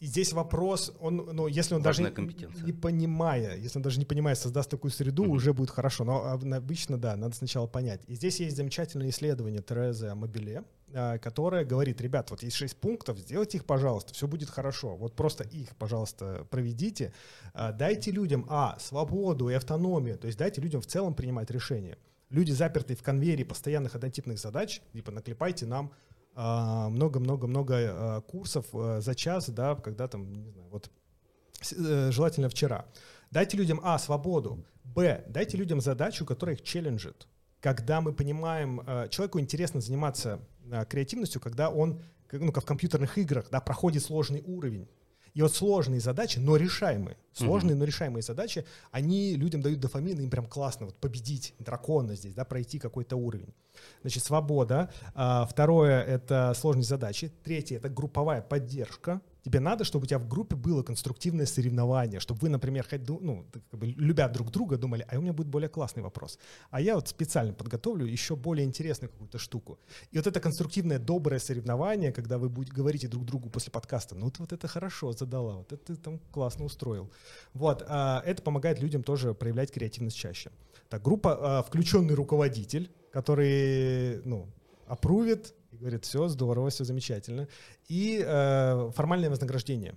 И здесь вопрос, он, ну, если он Важная даже не понимая, если он даже не понимая, создаст такую среду, Мгм. уже будет хорошо. Но об- обычно, да, надо сначала понять. И здесь есть замечательное исследование Терезы Амобиле, а, которое говорит, ребят, вот есть шесть пунктов, сделайте их, пожалуйста, все будет хорошо. Вот просто их, пожалуйста, проведите. А, Дайте людям, а, свободу и автономию, то есть дайте людям в целом принимать решения. Люди, запертые в конвейере постоянных однотипных задач, типа наклепайте нам а, много-много-много а, курсов а, за час, да, когда там, не знаю, вот э, желательно вчера. Дайте людям, а, свободу, б, дайте людям задачу, которая их челленджит. когда мы понимаем, человеку интересно заниматься креативностью, когда он, ну, как в компьютерных играх, да, проходит сложный уровень. И вот сложные задачи, но решаемые, сложные, mm-hmm. но решаемые задачи, они людям дают дофамин, им прям классно вот победить дракона здесь, да, пройти какой-то уровень. Значит, свобода. А, второе — это сложные задачи. Третье — это групповая поддержка. Тебе надо, чтобы у тебя в группе было конструктивное соревнование, чтобы вы, например, ну, как бы, любя друг друга, думали, а у меня будет более классный вопрос. А я вот специально подготовлю еще более интересную какую-то штуку. И вот это конструктивное, доброе соревнование, когда вы будете говорите друг другу после подкаста, ну ты вот это хорошо задала, вот это ты там классно устроил. Вот, а, это помогает людям тоже проявлять креативность чаще. Так, группа а, «Включенный руководитель», который, ну, опрувит, говорит, все здорово, все замечательно. И э, формальное вознаграждение.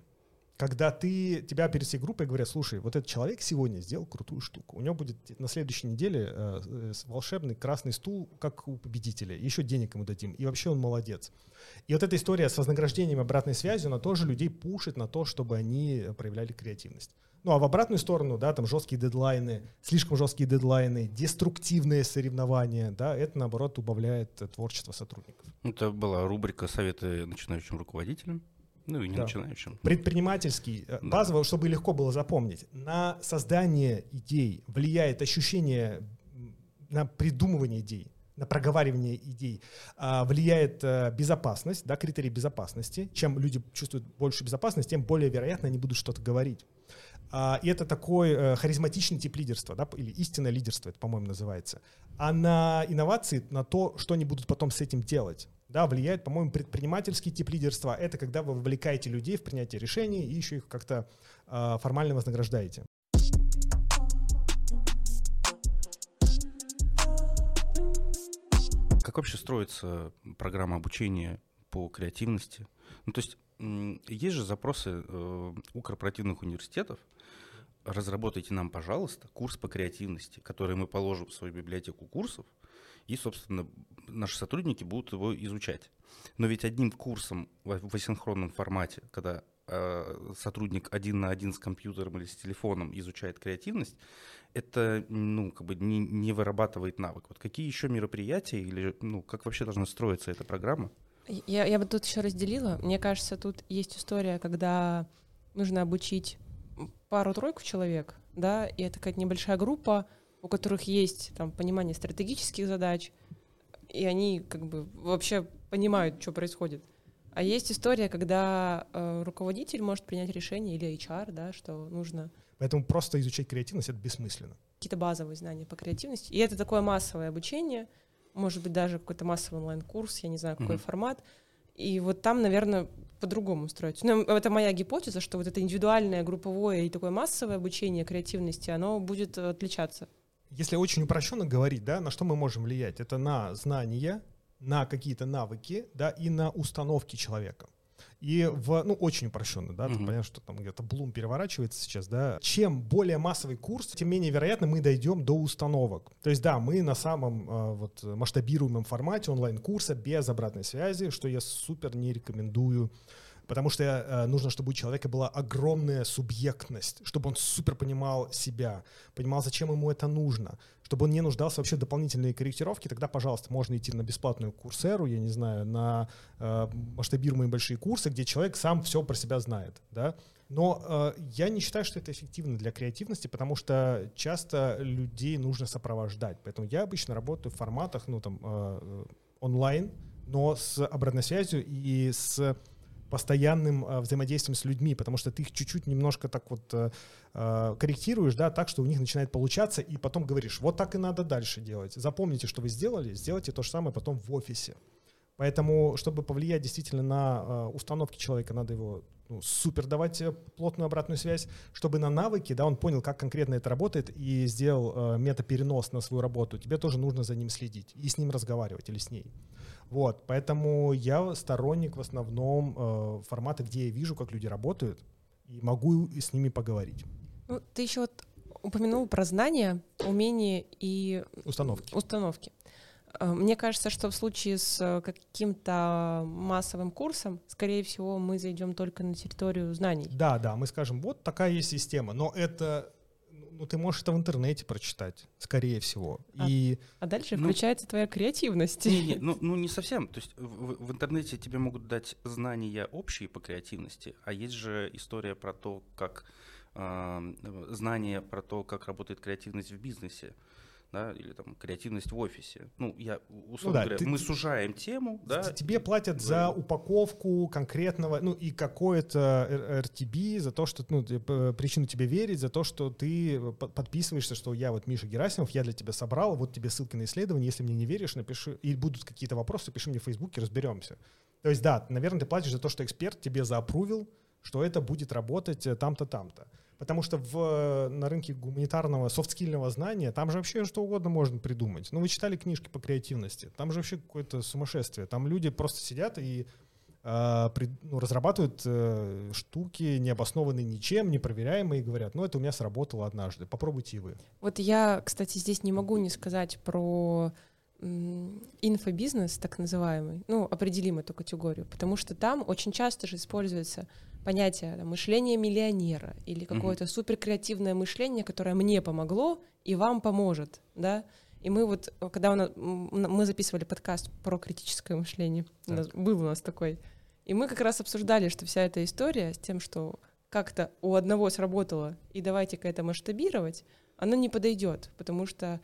Когда ты, тебя перед всей группой говорят, слушай, вот этот человек сегодня сделал крутую штуку. У него будет на следующей неделе э, э волшебный красный стул, как у победителя. Еще денег ему дадим. И вообще он молодец. И вот эта история с вознаграждением обратной связью, она тоже людей пушит на то, чтобы они проявляли креативность. Ну а в обратную сторону, да, там жесткие дедлайны, слишком жесткие дедлайны, деструктивные соревнования, да, это наоборот убавляет творчество сотрудников. Это была рубрика «Советы начинающим руководителям». Ну и не да. начинающим. Предпринимательский, э, да. базово, чтобы легко было запомнить. На создание идей влияет ощущение, на придумывание идей, на проговаривание идей а, влияет а, безопасность, да, критерии безопасности. Чем люди чувствуют больше безопасности, тем более вероятно они будут что-то говорить. А, и это такой э, харизматичный тип лидерства, да, или истинное лидерство, это, по-моему, называется. А на инновации, на то, что они будут потом с этим делать, да, влияет, по-моему, предпринимательский тип лидерства. Это когда вы вовлекаете людей в принятие решений и еще их как-то э, формально вознаграждаете. Как вообще строится программа обучения по креативности? Ну, то есть есть же запросы э, у корпоративных университетов, разработайте нам, пожалуйста, курс по креативности, который мы положим в свою библиотеку курсов, и, собственно, наши сотрудники будут его изучать. Но ведь одним курсом в асинхронном формате, когда э, сотрудник один на один с компьютером или с телефоном изучает креативность, это ну, как бы не, не вырабатывает навык. Вот какие еще мероприятия или ну, как вообще должна строиться эта программа? Я, я бы тут еще разделила. Мне кажется, тут есть история, когда нужно обучить пару-тройку человек, да, и это какая-то небольшая группа, у которых есть там понимание стратегических задач, и они как бы вообще понимают, что происходит. А есть история, когда э, руководитель может принять решение или HR, да, что нужно. Поэтому просто изучать креативность это бессмысленно. Какие-то базовые знания по креативности. И это такое массовое обучение, может быть, даже какой-то массовый онлайн-курс, я не знаю, какой mm-hmm. формат. И вот там, наверное, по-другому строить. Но это моя гипотеза, что вот это индивидуальное, групповое и такое массовое обучение креативности, оно будет отличаться. Если очень упрощенно говорить, да, на что мы можем влиять? Это на знания, на какие-то навыки, да, и на установки человека. И в, ну, очень упрощенно, да, mm-hmm. понятно, что там где-то Блум переворачивается сейчас, да. Чем более массовый курс, тем менее вероятно мы дойдем до установок. То есть, да, мы на самом э, вот масштабируемом формате онлайн-курса без обратной связи, что я супер не рекомендую потому что э, нужно, чтобы у человека была огромная субъектность, чтобы он супер понимал себя, понимал, зачем ему это нужно, чтобы он не нуждался вообще в дополнительной корректировке, тогда, пожалуйста, можно идти на бесплатную курсеру, я не знаю, на э, масштабируемые большие курсы, где человек сам все про себя знает, да, но э, я не считаю, что это эффективно для креативности, потому что часто людей нужно сопровождать. Поэтому я обычно работаю в форматах, ну, там, э, онлайн, но с обратной связью и с постоянным э, взаимодействием с людьми, потому что ты их чуть-чуть немножко так вот э, э, корректируешь, да, так, что у них начинает получаться, и потом говоришь, вот так и надо дальше делать. Запомните, что вы сделали, сделайте то же самое потом в офисе. Поэтому, чтобы повлиять действительно на э, установки человека, надо его ну, супер давать э, плотную обратную связь, чтобы на навыки, да, он понял, как конкретно это работает и сделал э, метаперенос на свою работу. Тебе тоже нужно за ним следить и с ним разговаривать или с ней. Вот, поэтому я сторонник в основном э, формата, где я вижу, как люди работают, и могу с ними поговорить. Ну, ты еще вот упомянул про знания, умения и установки. установки. Э, мне кажется, что в случае с э, каким-то массовым курсом, скорее всего, мы зайдем только на территорию знаний. Да, да, мы скажем, вот такая есть система, но это Ну, ты можешь это в интернете прочитать, скорее всего. А, и... а дальше Ну, включается твоя креативность. Не, не, ну, ну не совсем. То есть в, в интернете тебе могут дать знания общие по креативности, а есть же история про то, как э, знания про то, как работает креативность в бизнесе. Да, или там креативность в офисе. Ну, я, условно да, говоря, ты- мы сужаем тему, да. Тебе платят за Да. упаковку конкретного, ну и какое-то RTB, за то, что, ну, причину тебе верить, за то, что ты подписываешься, что я вот Миша Герасимов, я для тебя собрал, вот тебе ссылки на исследование, если мне не веришь, напиши, и будут какие-то вопросы, пиши мне в Фейсбуке, разберемся. То есть, да, наверное, ты платишь за то, что эксперт тебе заапрувил, что это будет работать э, там-то, там-то. Потому что в, э, на рынке гуманитарного, софтскильного знания там же вообще что угодно можно придумать. Ну, вы читали книжки по креативности, там же вообще какое-то сумасшествие. Там люди просто сидят и э, при- ну, разрабатывают э, штуки, необоснованные ничем, непроверяемые, и говорят, ну, это у меня сработало однажды, попробуйте и вы. Вот я, кстати, здесь не могу не сказать про инфобизнес, так называемый, ну, определим эту категорию, потому что там очень часто же используется понятие там, мышления миллионера или какое-то суперкреативное мышление, которое мне помогло и вам поможет, да. И мы вот, э, когда у нас- мы записывали подкаст про критическое мышление, у нас- был у нас такой, и мы как раз обсуждали, что вся эта история с тем, что как-то у одного сработало, и давайте-ка это масштабировать, оно не подойдет, потому что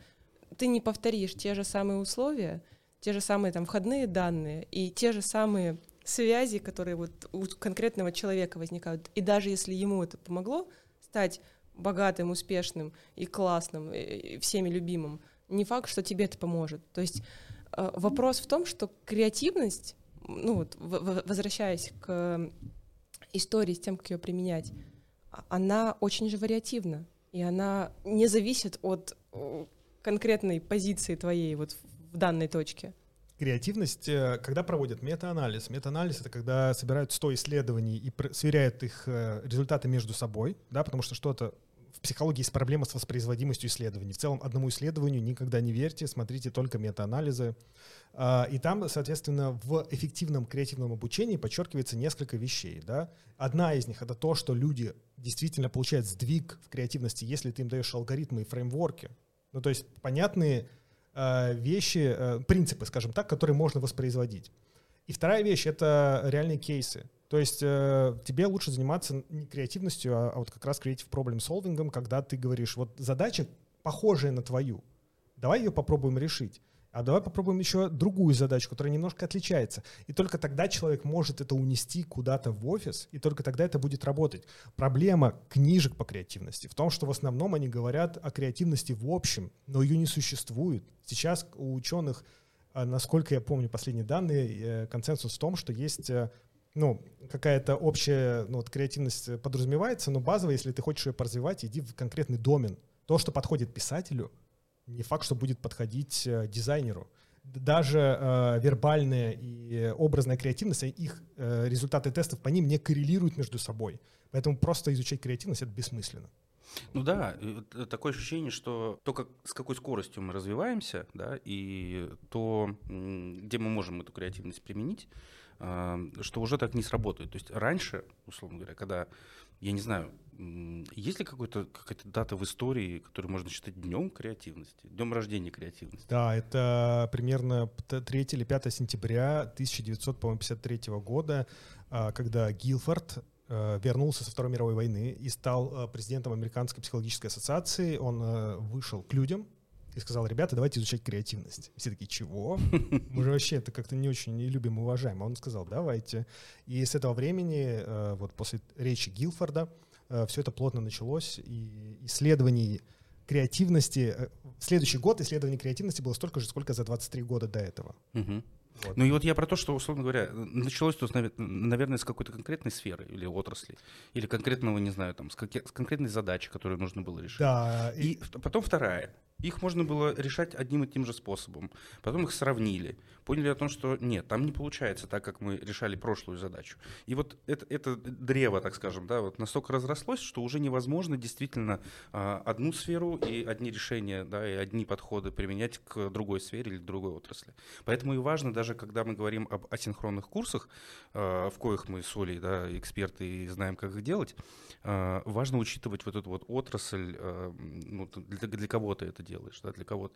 ты не повторишь те же самые условия, те же самые там входные данные и те же самые связи, которые вот у конкретного человека возникают. И даже если ему это помогло стать богатым, успешным и классным, и всеми любимым, не факт, что тебе это поможет. То есть э, вопрос в том, что креативность, ну вот возвращаясь к истории с тем, как ее применять, а- она очень же вариативна, и она не зависит от э, конкретной позиции твоей вот в данной точке. Креативность, э, когда проводят метаанализ. Метаанализ — это когда собирают 100 исследований и сверяют их э, результаты между собой, да, потому что что-то в психологии есть проблема с воспроизводимостью исследований. В целом, одному исследованию никогда не верьте, смотрите только метаанализы. А, И там, соответственно, в эффективном креативном обучении подчеркивается несколько вещей. Да? Одна из них — это то, что люди действительно получают сдвиг в креативности, если ты им даешь алгоритмы и фреймворки. Ну, то есть понятные вещи, э, принципы, скажем так, которые можно воспроизводить. И вторая вещь — это реальные кейсы. То есть э, тебе лучше заниматься не креативностью, а, а вот как раз creative problem solving, когда ты говоришь, вот задача похожая на твою, давай ее попробуем решить. А давай попробуем еще другую задачу, которая немножко отличается. И только тогда человек может это унести куда-то в офис, и только тогда это будет работать. Проблема книжек по креативности в том, что в основном они говорят о креативности в общем, но ее не существует. Сейчас у ученых, а, насколько я помню последние данные, э, консенсус в том, что есть э, ну, какая-то общая ну, вот, креативность э, подразумевается, но базово, если ты хочешь ее поразвивать, иди в конкретный домен. То, что подходит писателю, не факт, что будет подходить э, дизайнеру. Даже э, вербальная и образная креативность, их э, результаты тестов по ним не коррелируют между собой. Поэтому просто изучать креативность — это бессмысленно. Ну да, э, такое ощущение, что то, как, с какой скоростью мы развиваемся, да, и то, где мы можем эту креативность применить, а, что уже так не сработает. То есть раньше, условно говоря, когда, я не знаю, есть ли какой-то, какая-то дата в истории, которую можно считать днем креативности, днем рождения креативности? Да, это примерно т- 3 или 5 сентября 1953 года, а, когда Гилфорд э, вернулся со Второй мировой войны и стал э, президентом Американской психологической ассоциации. Он э, вышел к людям и сказал, ребята, давайте изучать креативность. Все такие, чего? Мы же вообще это как-то не очень не любим и уважаем. А он сказал, давайте. И с этого времени, э, вот после речи Гилфорда, все это плотно началось, и исследований креативности. э, Следующий год исследований креативности было столько же, сколько за 23 года до этого. Вот. Ну и вот я про то, что, условно говоря, началось то, наверное, с какой-то конкретной сферы или отрасли, или конкретного, не знаю, там, с, конкретной задачи, которую нужно было решить. Да, и, И потом вторая. Их можно было решать одним и тем же способом. Потом их сравнили, поняли о том, что нет, там не получается так, как мы решали прошлую задачу. И вот это, это древо, так скажем, да, вот настолько разрослось, что уже невозможно действительно а, одну сферу и одни решения, да, и одни подходы применять к другой сфере или другой отрасли. Поэтому и важно, даже когда мы говорим об асинхронных курсах, а, в коих мы с Олей, да, эксперты и знаем, как их делать, а, важно учитывать вот эту вот отрасль, а, ну, для, для кого-то это делаешь, да, для кого-то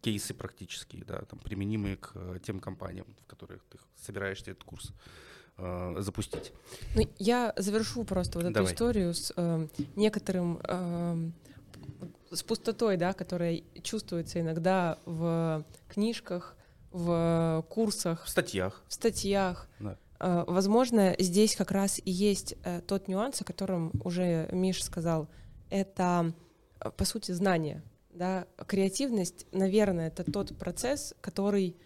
кейсы практические, да, там, применимые к э, тем компаниям, в которых ты собираешься этот курс э, запустить. Ну, я завершу просто вот эту Давай. историю с э, некоторым э, с пустотой, да, которая чувствуется иногда в книжках, в курсах, в статьях, в статьях. Да. Э, возможно, здесь как раз и есть э, тот нюанс, о котором уже Миш сказал. Это, по сути, знание да, креативность, наверное, это тот процесс, который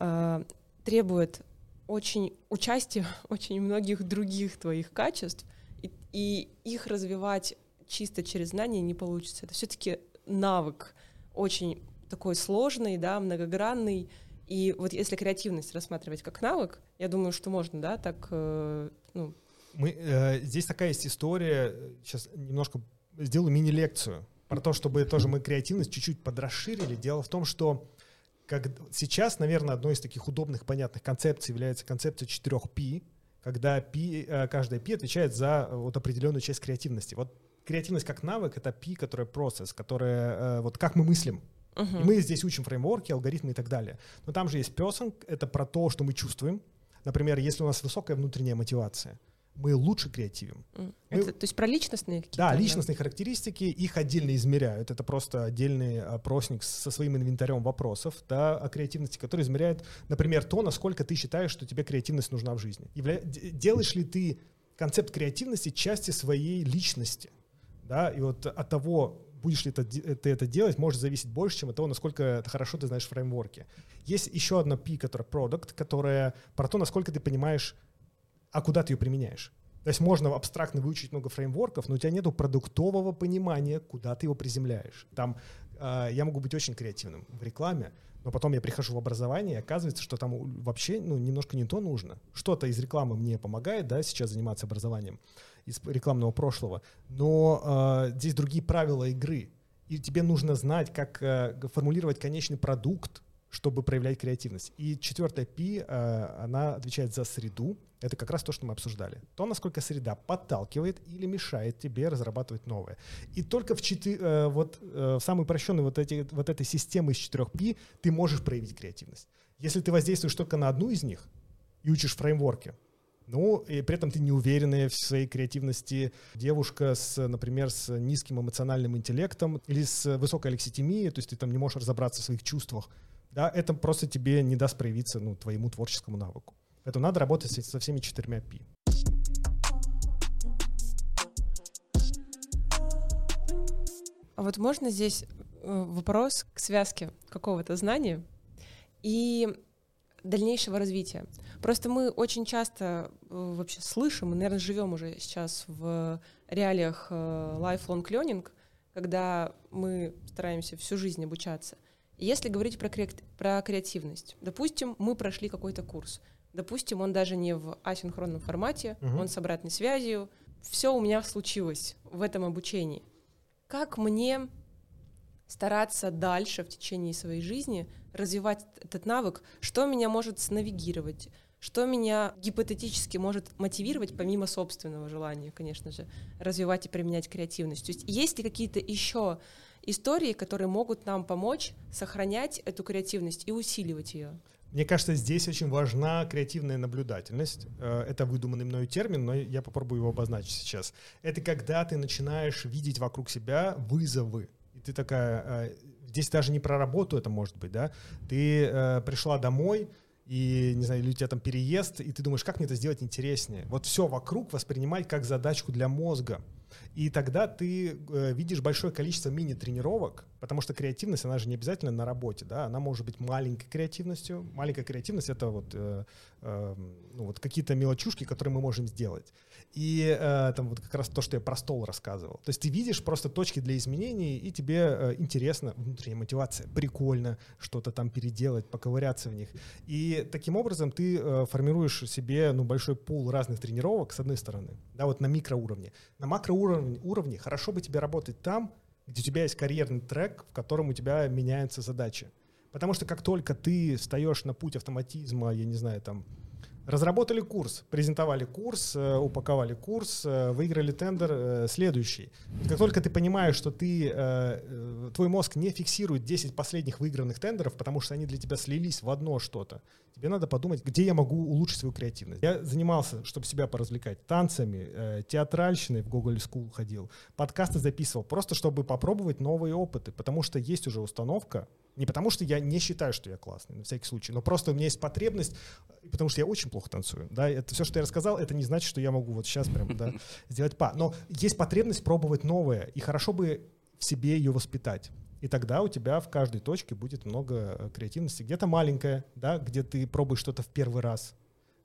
э, требует очень участия очень многих других твоих качеств, и, и их развивать чисто через знания не получится. Это все-таки навык очень такой сложный, да, многогранный. И вот если креативность рассматривать как навык, я думаю, что можно, да, так, э, ну. Мы, э, здесь такая есть история, сейчас немножко сделаю мини-лекцию про то, чтобы тоже мы креативность чуть-чуть подрасширили. Дело в том, что как сейчас, наверное, одной из таких удобных, понятных концепций является концепция 4P, когда P, э, каждая P отвечает за э, вот определенную часть креативности. Вот креативность как навык — это P, которая процесс, которая э, вот как мы мыслим. Uh-huh. И мы здесь учим фреймворки, алгоритмы и так далее. Но там же есть person, это про то, что мы чувствуем. Например, если у нас высокая внутренняя мотивация — мы лучше креативим. Это, то есть про личностные какие-то? Да, личностные да? характеристики, их отдельно измеряют. Это просто отдельный опросник со своим инвентарем вопросов да, о креативности, который измеряет, например, то, насколько ты считаешь, что тебе креативность нужна в жизни. Явля... Делаешь ли ты концепт креативности части своей личности? Да, и вот от того, будешь ли это, ты это делать, может зависеть больше, чем от того, насколько хорошо ты знаешь фреймворки. Есть еще одна P, которая product, которая про то, насколько ты понимаешь а куда ты ее применяешь. То есть можно абстрактно выучить много фреймворков, но у тебя нет продуктового понимания, куда ты его приземляешь. Там э, я могу быть очень креативным в рекламе, но потом я прихожу в образование, и оказывается, что там вообще ну, немножко не то нужно. Что-то из рекламы мне помогает, да, сейчас заниматься образованием из рекламного прошлого, но э, здесь другие правила игры. И тебе нужно знать, как э, формулировать конечный продукт, чтобы проявлять креативность. И четвертая P, э, она отвечает за среду. Это как раз то, что мы обсуждали. То, насколько среда подталкивает или мешает тебе разрабатывать новое. И только в, четы, э, вот, э, в самой упрощенной вот, эти, вот этой системы из четырех P ты можешь проявить креативность. Если ты воздействуешь только на одну из них и учишь фреймворки, ну, и при этом ты не уверенная в своей креативности девушка, с, например, с низким эмоциональным интеллектом или с высокой алекситимией, то есть ты там не можешь разобраться в своих чувствах, да, это просто тебе не даст проявиться ну, твоему творческому навыку. Поэтому надо работать со всеми четырьмя пи. А вот можно здесь э, вопрос к связке какого-то знания и дальнейшего развития. Просто мы очень часто э, вообще слышим, мы, наверное, живем уже сейчас в реалиях э, lifelong learning, когда мы стараемся всю жизнь обучаться. Если говорить про, кре- про креативность, допустим, мы прошли какой-то курс, допустим, он даже не в асинхронном формате, угу. он с обратной связью, все у меня случилось в этом обучении. Как мне стараться дальше в течение своей жизни развивать этот навык, что меня может снавигировать, что меня гипотетически может мотивировать, помимо собственного желания, конечно же, развивать и применять креативность. То есть есть ли какие-то еще истории, которые могут нам помочь сохранять эту креативность и усиливать ее. Мне кажется, здесь очень важна креативная наблюдательность. Э, это выдуманный мною термин, но я попробую его обозначить сейчас. Это когда ты начинаешь видеть вокруг себя вызовы. И ты такая, э, здесь даже не про работу это может быть, да? Ты э, пришла домой, и, не знаю, или у тебя там переезд, и ты думаешь, как мне это сделать интереснее. Вот все вокруг воспринимать как задачку для мозга. И тогда ты э, видишь большое количество мини-тренировок, потому что креативность, она же не обязательно на работе, да, она может быть маленькой креативностью. Маленькая креативность — это вот, э, э, ну, вот какие-то мелочушки, которые мы можем сделать. И э, там вот как раз то, что я про стол рассказывал. То есть ты видишь просто точки для изменений, и тебе э, интересно, внутренняя мотивация, прикольно что-то там переделать, поковыряться в них. И таким образом ты э, формируешь себе ну, большой пул разных тренировок, с одной стороны, да, вот на микроуровне. На макроуровне уровне хорошо бы тебе работать там, где у тебя есть карьерный трек, в котором у тебя меняются задачи. Потому что как только ты встаешь на путь автоматизма, я не знаю, там, разработали курс, презентовали курс, э, упаковали курс, э, выиграли тендер, э, следующий. Как только ты понимаешь, что ты, твой мозг не фиксирует 10 последних выигранных тендеров, потому что они для тебя слились в одно что-то, тебе надо подумать, где я могу улучшить свою креативность. Я занимался, чтобы себя поразвлекать, танцами, театральщиной в Google School ходил, подкасты записывал, просто чтобы попробовать новые опыты, потому что есть уже установка, не потому, что я не считаю, что я классный, на всякий случай, но просто у меня есть потребность, потому что я очень плохо танцую. Да? Это все, что я рассказал, это не значит, что я могу вот сейчас прям да, сделать па. Но есть потребность пробовать новое, и хорошо бы в себе ее воспитать. И тогда у тебя в каждой точке будет много э, креативности. Где-то маленькая, да, где ты пробуешь что-то в первый раз,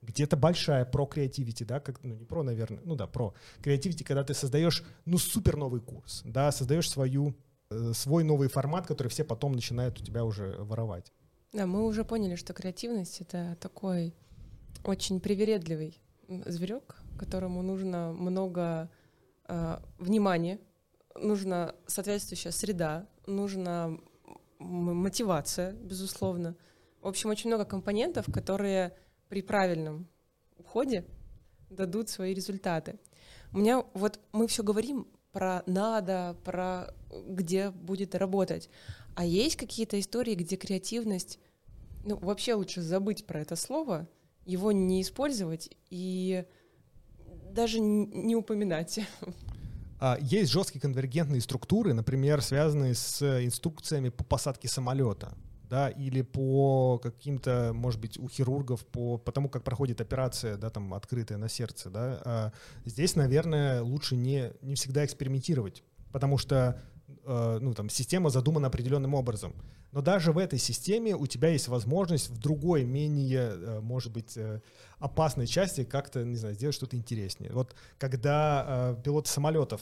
где-то большая про креативити, да, как, ну не про, наверное, ну да, про креативити, когда ты создаешь, ну, супер новый курс, да, создаешь свою свой новый формат, который все потом начинают у тебя уже воровать. Да, мы уже поняли, что креативность — это такой очень привередливый зверек, которому нужно много э, внимания, нужна соответствующая среда, нужна мотивация, безусловно. В общем, очень много компонентов, которые при правильном уходе дадут свои результаты. У меня вот мы все говорим про надо, про где будет работать. А есть какие-то истории, где креативность, ну, вообще лучше забыть про это слово, его не использовать и даже не упоминать. А, есть жесткие конвергентные структуры, например, связанные с инструкциями по посадке самолета да, или по каким-то, может быть, у хирургов, по, по тому, как проходит операция, да, там, открытая на сердце, да, а здесь, наверное, лучше не, не всегда экспериментировать, потому что, э, ну, там, система задумана определенным образом. Но даже в этой системе у тебя есть возможность в другой, менее, э, может быть, э, опасной части как-то, не знаю, сделать что-то интереснее. Вот когда э, пилоты самолетов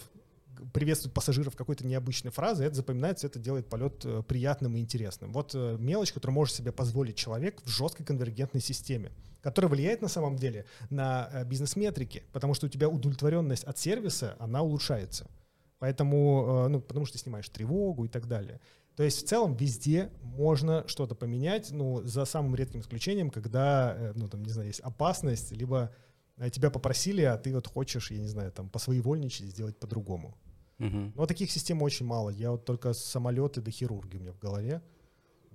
приветствует пассажиров какой-то необычной фразой, это запоминается, это делает полет э, приятным и интересным. Вот э, мелочь, которую может себе позволить человек в жесткой конвергентной системе, которая влияет на самом деле на э, бизнес-метрики, потому что у тебя удовлетворенность от сервиса, она улучшается. Поэтому, ну, потому что ты снимаешь тревогу и так далее. То есть в целом везде можно что-то поменять, ну, за самым редким исключением, когда, ну, там, не знаю, есть опасность, либо тебя попросили, а ты вот хочешь, я не знаю, там, посвоевольничать, сделать по-другому. Угу. Но таких систем очень мало. Я вот только самолеты до хирурги у меня в голове.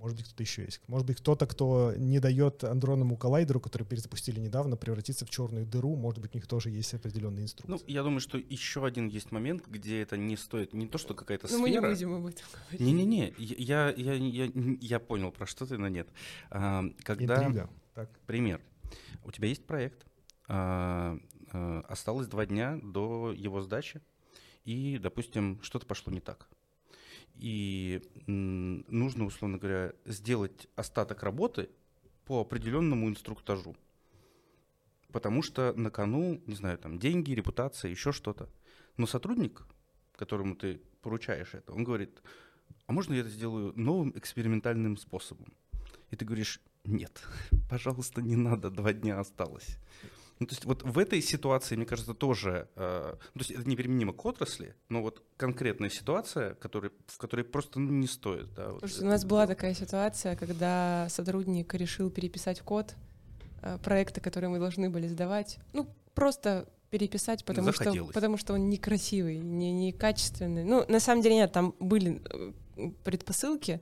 Может быть, кто-то еще есть. Может быть, кто-то, кто не дает андронному коллайдеру, который перезапустили недавно, превратиться в черную дыру. Может быть, у них тоже есть определенные инструкции. Ну, я думаю, что еще один есть момент, где это не стоит, не то, что какая-то сфера. Ну, мы не будем об этом говорить. Не-не-не, я, я, я, я понял, про что ты, но нет. А, когда... Интрига. Так. Пример. У тебя есть проект, а, а, осталось два дня до его сдачи, и, допустим, что-то пошло не так. И нужно, условно говоря, сделать остаток работы по определенному инструктажу. Потому что на кону, не знаю, там деньги, репутация, еще что-то. Но сотрудник, которому ты поручаешь это, он говорит, а можно я это сделаю новым экспериментальным способом? И ты говоришь, нет, пожалуйста, не надо, два дня осталось. Ну, то есть вот в этой ситуации, мне кажется, тоже, э, то есть это неприменимо к отрасли, но вот конкретная ситуация, который, в которой просто ну, не стоит. Да, вот Слушайте, у нас была такая ситуация, когда сотрудник решил переписать код э, проекта, который мы должны были сдавать, ну, просто переписать, потому что, потому что он некрасивый, не, некачественный. Ну, на самом деле нет, там были э, предпосылки,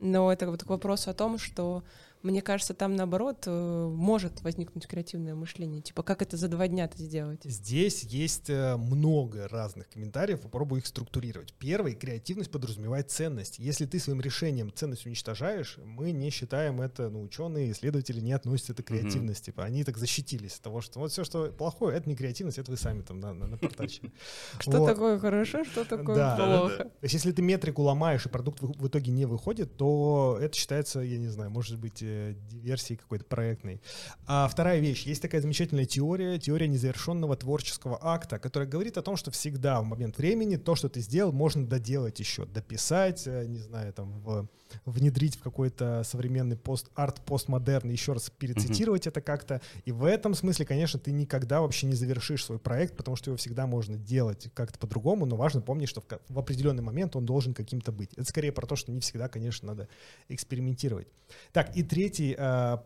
но это вот к вопросу о том, что мне кажется, там наоборот э, может возникнуть креативное мышление. Типа, как это за два дня-то сделать? Здесь есть э, много разных комментариев, попробую их структурировать. Первый, креативность подразумевает ценность. Если ты своим решением ценность уничтожаешь, мы не считаем это, ну, ученые, исследователи не относят это к креативности. Mm-hmm. Типа, они так защитились от того, что вот все, что плохое, это не креативность, это вы сами там на, на, напортачили. Что такое хорошо, что такое плохо. То есть если ты метрику ломаешь, и продукт в итоге не выходит, то это считается, я не знаю, может быть, э, диверсии какой-то проектной. А вторая вещь. Есть такая замечательная теория, теория незавершенного творческого акта, которая говорит о том, что всегда в момент времени то, что ты сделал, можно доделать еще, дописать, э, не знаю, там, в, внедрить в какой-то современный пост, арт-постмодерн, еще раз перецитировать mm-hmm. это как-то. И в этом смысле, конечно, ты никогда вообще не завершишь свой проект, потому что его всегда можно делать как-то по-другому, но важно помнить, что в, в определенный момент он должен каким-то быть. Это скорее про то, что не всегда, конечно, надо экспериментировать. Так, и третий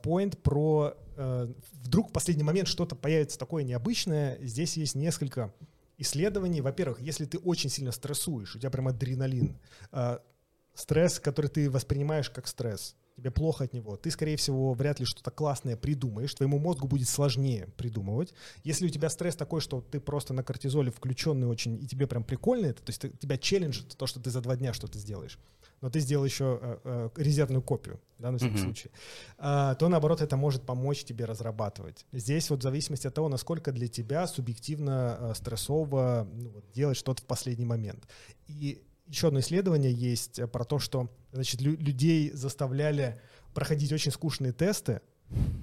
поинт э, про э, вдруг в последний момент что-то появится такое необычное. Здесь есть несколько исследований. Во-первых, если ты очень сильно стрессуешь, у тебя прям адреналин, э, стресс, который ты воспринимаешь как стресс, тебе плохо от него, ты, скорее всего, вряд ли что-то классное придумаешь, твоему мозгу будет сложнее придумывать. Если у тебя стресс такой, что ты просто на кортизоле включенный очень, и тебе прям прикольно это, то есть ты, тебя челленджит то, что ты за два дня что-то сделаешь, но ты сделал еще э, э, резервную копию, да, на всякий mm-hmm. случай, а, то, наоборот, это может помочь тебе разрабатывать. Здесь вот в зависимости от того, насколько для тебя субъективно э, стрессово ну, вот, делать что-то в последний момент. И еще одно исследование есть э, про то, что значит, лю- людей заставляли проходить очень скучные тесты,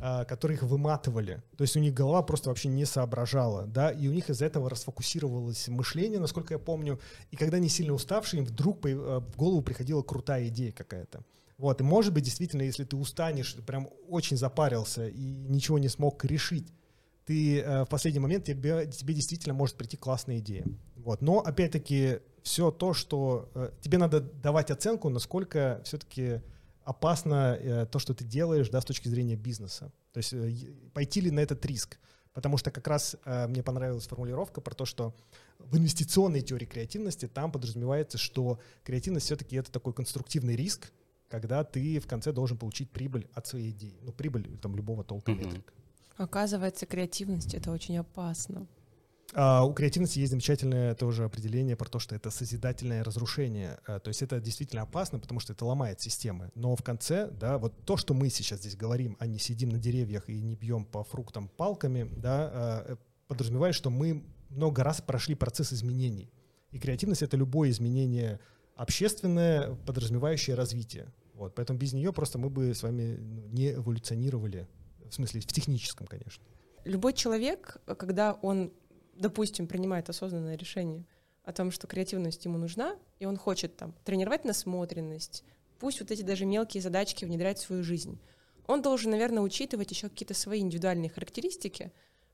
э, которые их выматывали. То есть у них голова просто вообще не соображала, да, и у них из-за этого расфокусировалось мышление, насколько я помню. И когда они сильно уставшие, им вдруг э, в голову приходила крутая идея какая-то. Вот, и может быть, действительно, если ты устанешь, ты прям очень запарился и ничего не смог решить, ты э, в последний момент тебе, тебе действительно может прийти классная идея. Вот. Но опять-таки все то, что э, тебе надо давать оценку, насколько все-таки опасно э, то, что ты делаешь, да, с точки зрения бизнеса. То есть э, пойти ли на этот риск. Потому что как раз э, мне понравилась формулировка про то, что в инвестиционной теории креативности там подразумевается, что креативность все-таки это такой конструктивный риск, когда ты в конце должен получить прибыль от своей идеи. Ну, прибыль там любого толка метрика. Оказывается, креативность — это очень опасно. А у креативности есть замечательное тоже определение про то, что это созидательное разрушение. А, то есть это действительно опасно, потому что это ломает системы. Но в конце, да, вот то, что мы сейчас здесь говорим, а не сидим на деревьях и не бьем по фруктам палками, да, а, э, подразумевает, что мы много раз прошли процесс изменений. И креативность — это любое изменение общественное, подразумевающее развитие. Вот, поэтому без нее просто мы бы с вами ну, не эволюционировали, в смысле, в техническом, конечно. Любой человек, когда он допустим, принимает осознанное решение о том, что креативность ему нужна, и он хочет там тренировать насмотренность, пусть вот эти даже мелкие задачки внедрять в свою жизнь, он должен, наверное, учитывать еще какие-то свои индивидуальные характеристики,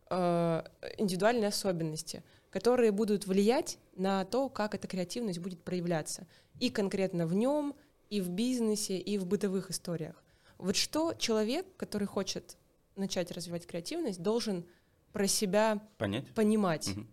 э, индивидуальные особенности, которые будут влиять на то, как эта креативность будет проявляться. И конкретно в нем, и в бизнесе, и в бытовых историях. Вот что человек, который хочет начать развивать креативность, должен про себя Понять? понимать. Угу.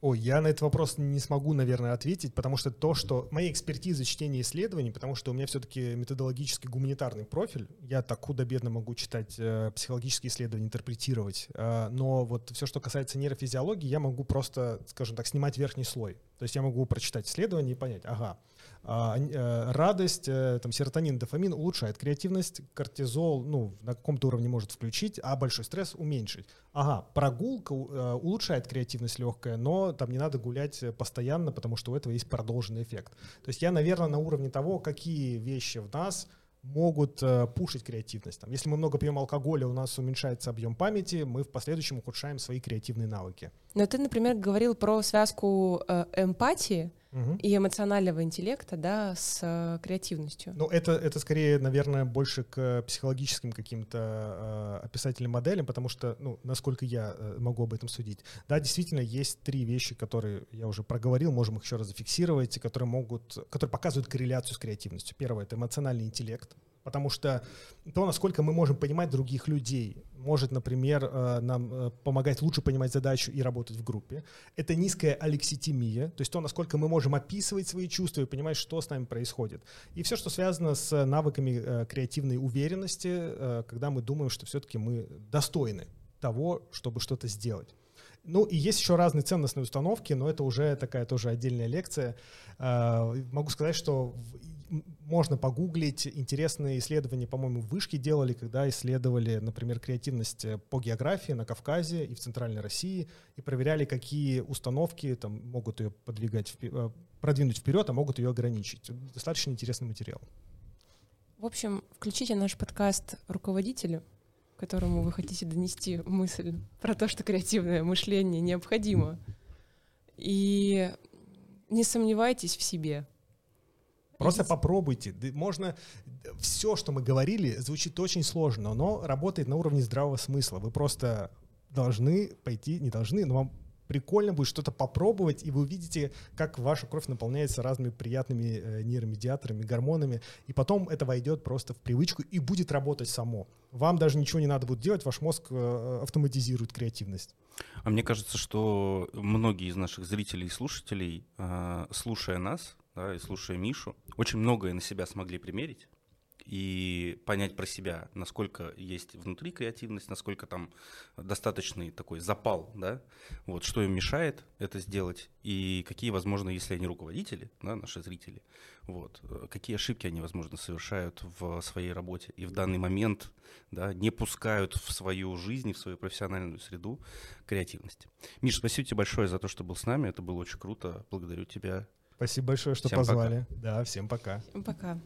Ой, я на этот вопрос не смогу, наверное, ответить, потому что то, что моя экспертиза чтения исследований, потому что у меня все-таки методологический гуманитарный профиль, я так худо-бедно могу читать э, психологические исследования, интерпретировать, э, но вот все, что касается нейрофизиологии, я могу просто, скажем так, снимать верхний слой. То есть я могу прочитать исследование и понять, ага, радость, э, там, серотонин, дофамин улучшает креативность, кортизол ну, на каком-то уровне может включить, а большой стресс уменьшить. Ага, прогулка э, улучшает креативность легкая, но там не надо гулять постоянно, потому что у этого есть продолженный эффект. То есть я, наверное, на уровне того, какие вещи в нас могут э, пушить креативность. Там, если мы много пьем алкоголя, у нас уменьшается объем памяти, мы в последующем ухудшаем свои креативные навыки. Но ты, например, говорил про связку э, эмпатии угу. и эмоционального интеллекта, да, с э, креативностью. Ну, это, это скорее, наверное, больше к психологическим каким-то э, описательным моделям, потому что, ну, насколько я э, могу об этом судить. Да, действительно, есть три вещи, которые я уже проговорил, можем их еще раз зафиксировать, которые могут, которые показывают корреляцию с креативностью. Первое — это эмоциональный интеллект, Потому что то, насколько мы можем понимать других людей, может, например, э, нам э, помогать лучше понимать задачу и работать в группе. Это низкая алекситимия, то есть то, насколько мы можем описывать свои чувства и понимать, что с нами происходит. И все, что связано с навыками э, креативной уверенности, когда мы думаем, что все-таки мы достойны того, чтобы что-то сделать. Ну и есть еще разные ценностные установки, но это уже такая тоже отдельная лекция. Могу сказать, что можно погуглить. Интересные исследования, по-моему, в Вышке делали, когда исследовали, например, креативность э, по географии на Кавказе и в Центральной России, и проверяли, какие установки там, могут ее подвигать, э, продвинуть вперед, а могут ее ограничить. Достаточно интересный материал. В общем, включите наш подкаст руководителю, которому вы хотите донести мысль про то, что креативное мышление необходимо. И не сомневайтесь в себе. Просто попробуйте. Можно все, что мы говорили, звучит очень сложно, но работает на уровне здравого смысла. Вы просто должны пойти, не должны, но вам прикольно будет что-то попробовать, и вы увидите, как ваша кровь наполняется разными приятными э, нейромедиаторами, гормонами, и потом это войдет просто в привычку и будет работать само. Вам даже ничего не надо будет делать, ваш мозг э, автоматизирует креативность. А мне кажется, что многие из наших зрителей и слушателей, э, слушая нас, да, и слушая Мишу, очень многое на себя смогли примерить и понять про себя, насколько есть внутри креативность, насколько там достаточный такой запал, да, вот, что им мешает это сделать, и какие, возможно, если они руководители, да, наши зрители, вот, э, какие ошибки они, возможно, совершают в своей работе, и в данный момент, да, не пускают в свою жизнь, в свою профессиональную среду креативности. Миш, спасибо тебе большое за то, что был с нами, это было очень круто, благодарю тебя. Спасибо большое, что всем позвали. Пока. Да, всем пока. Всем пока.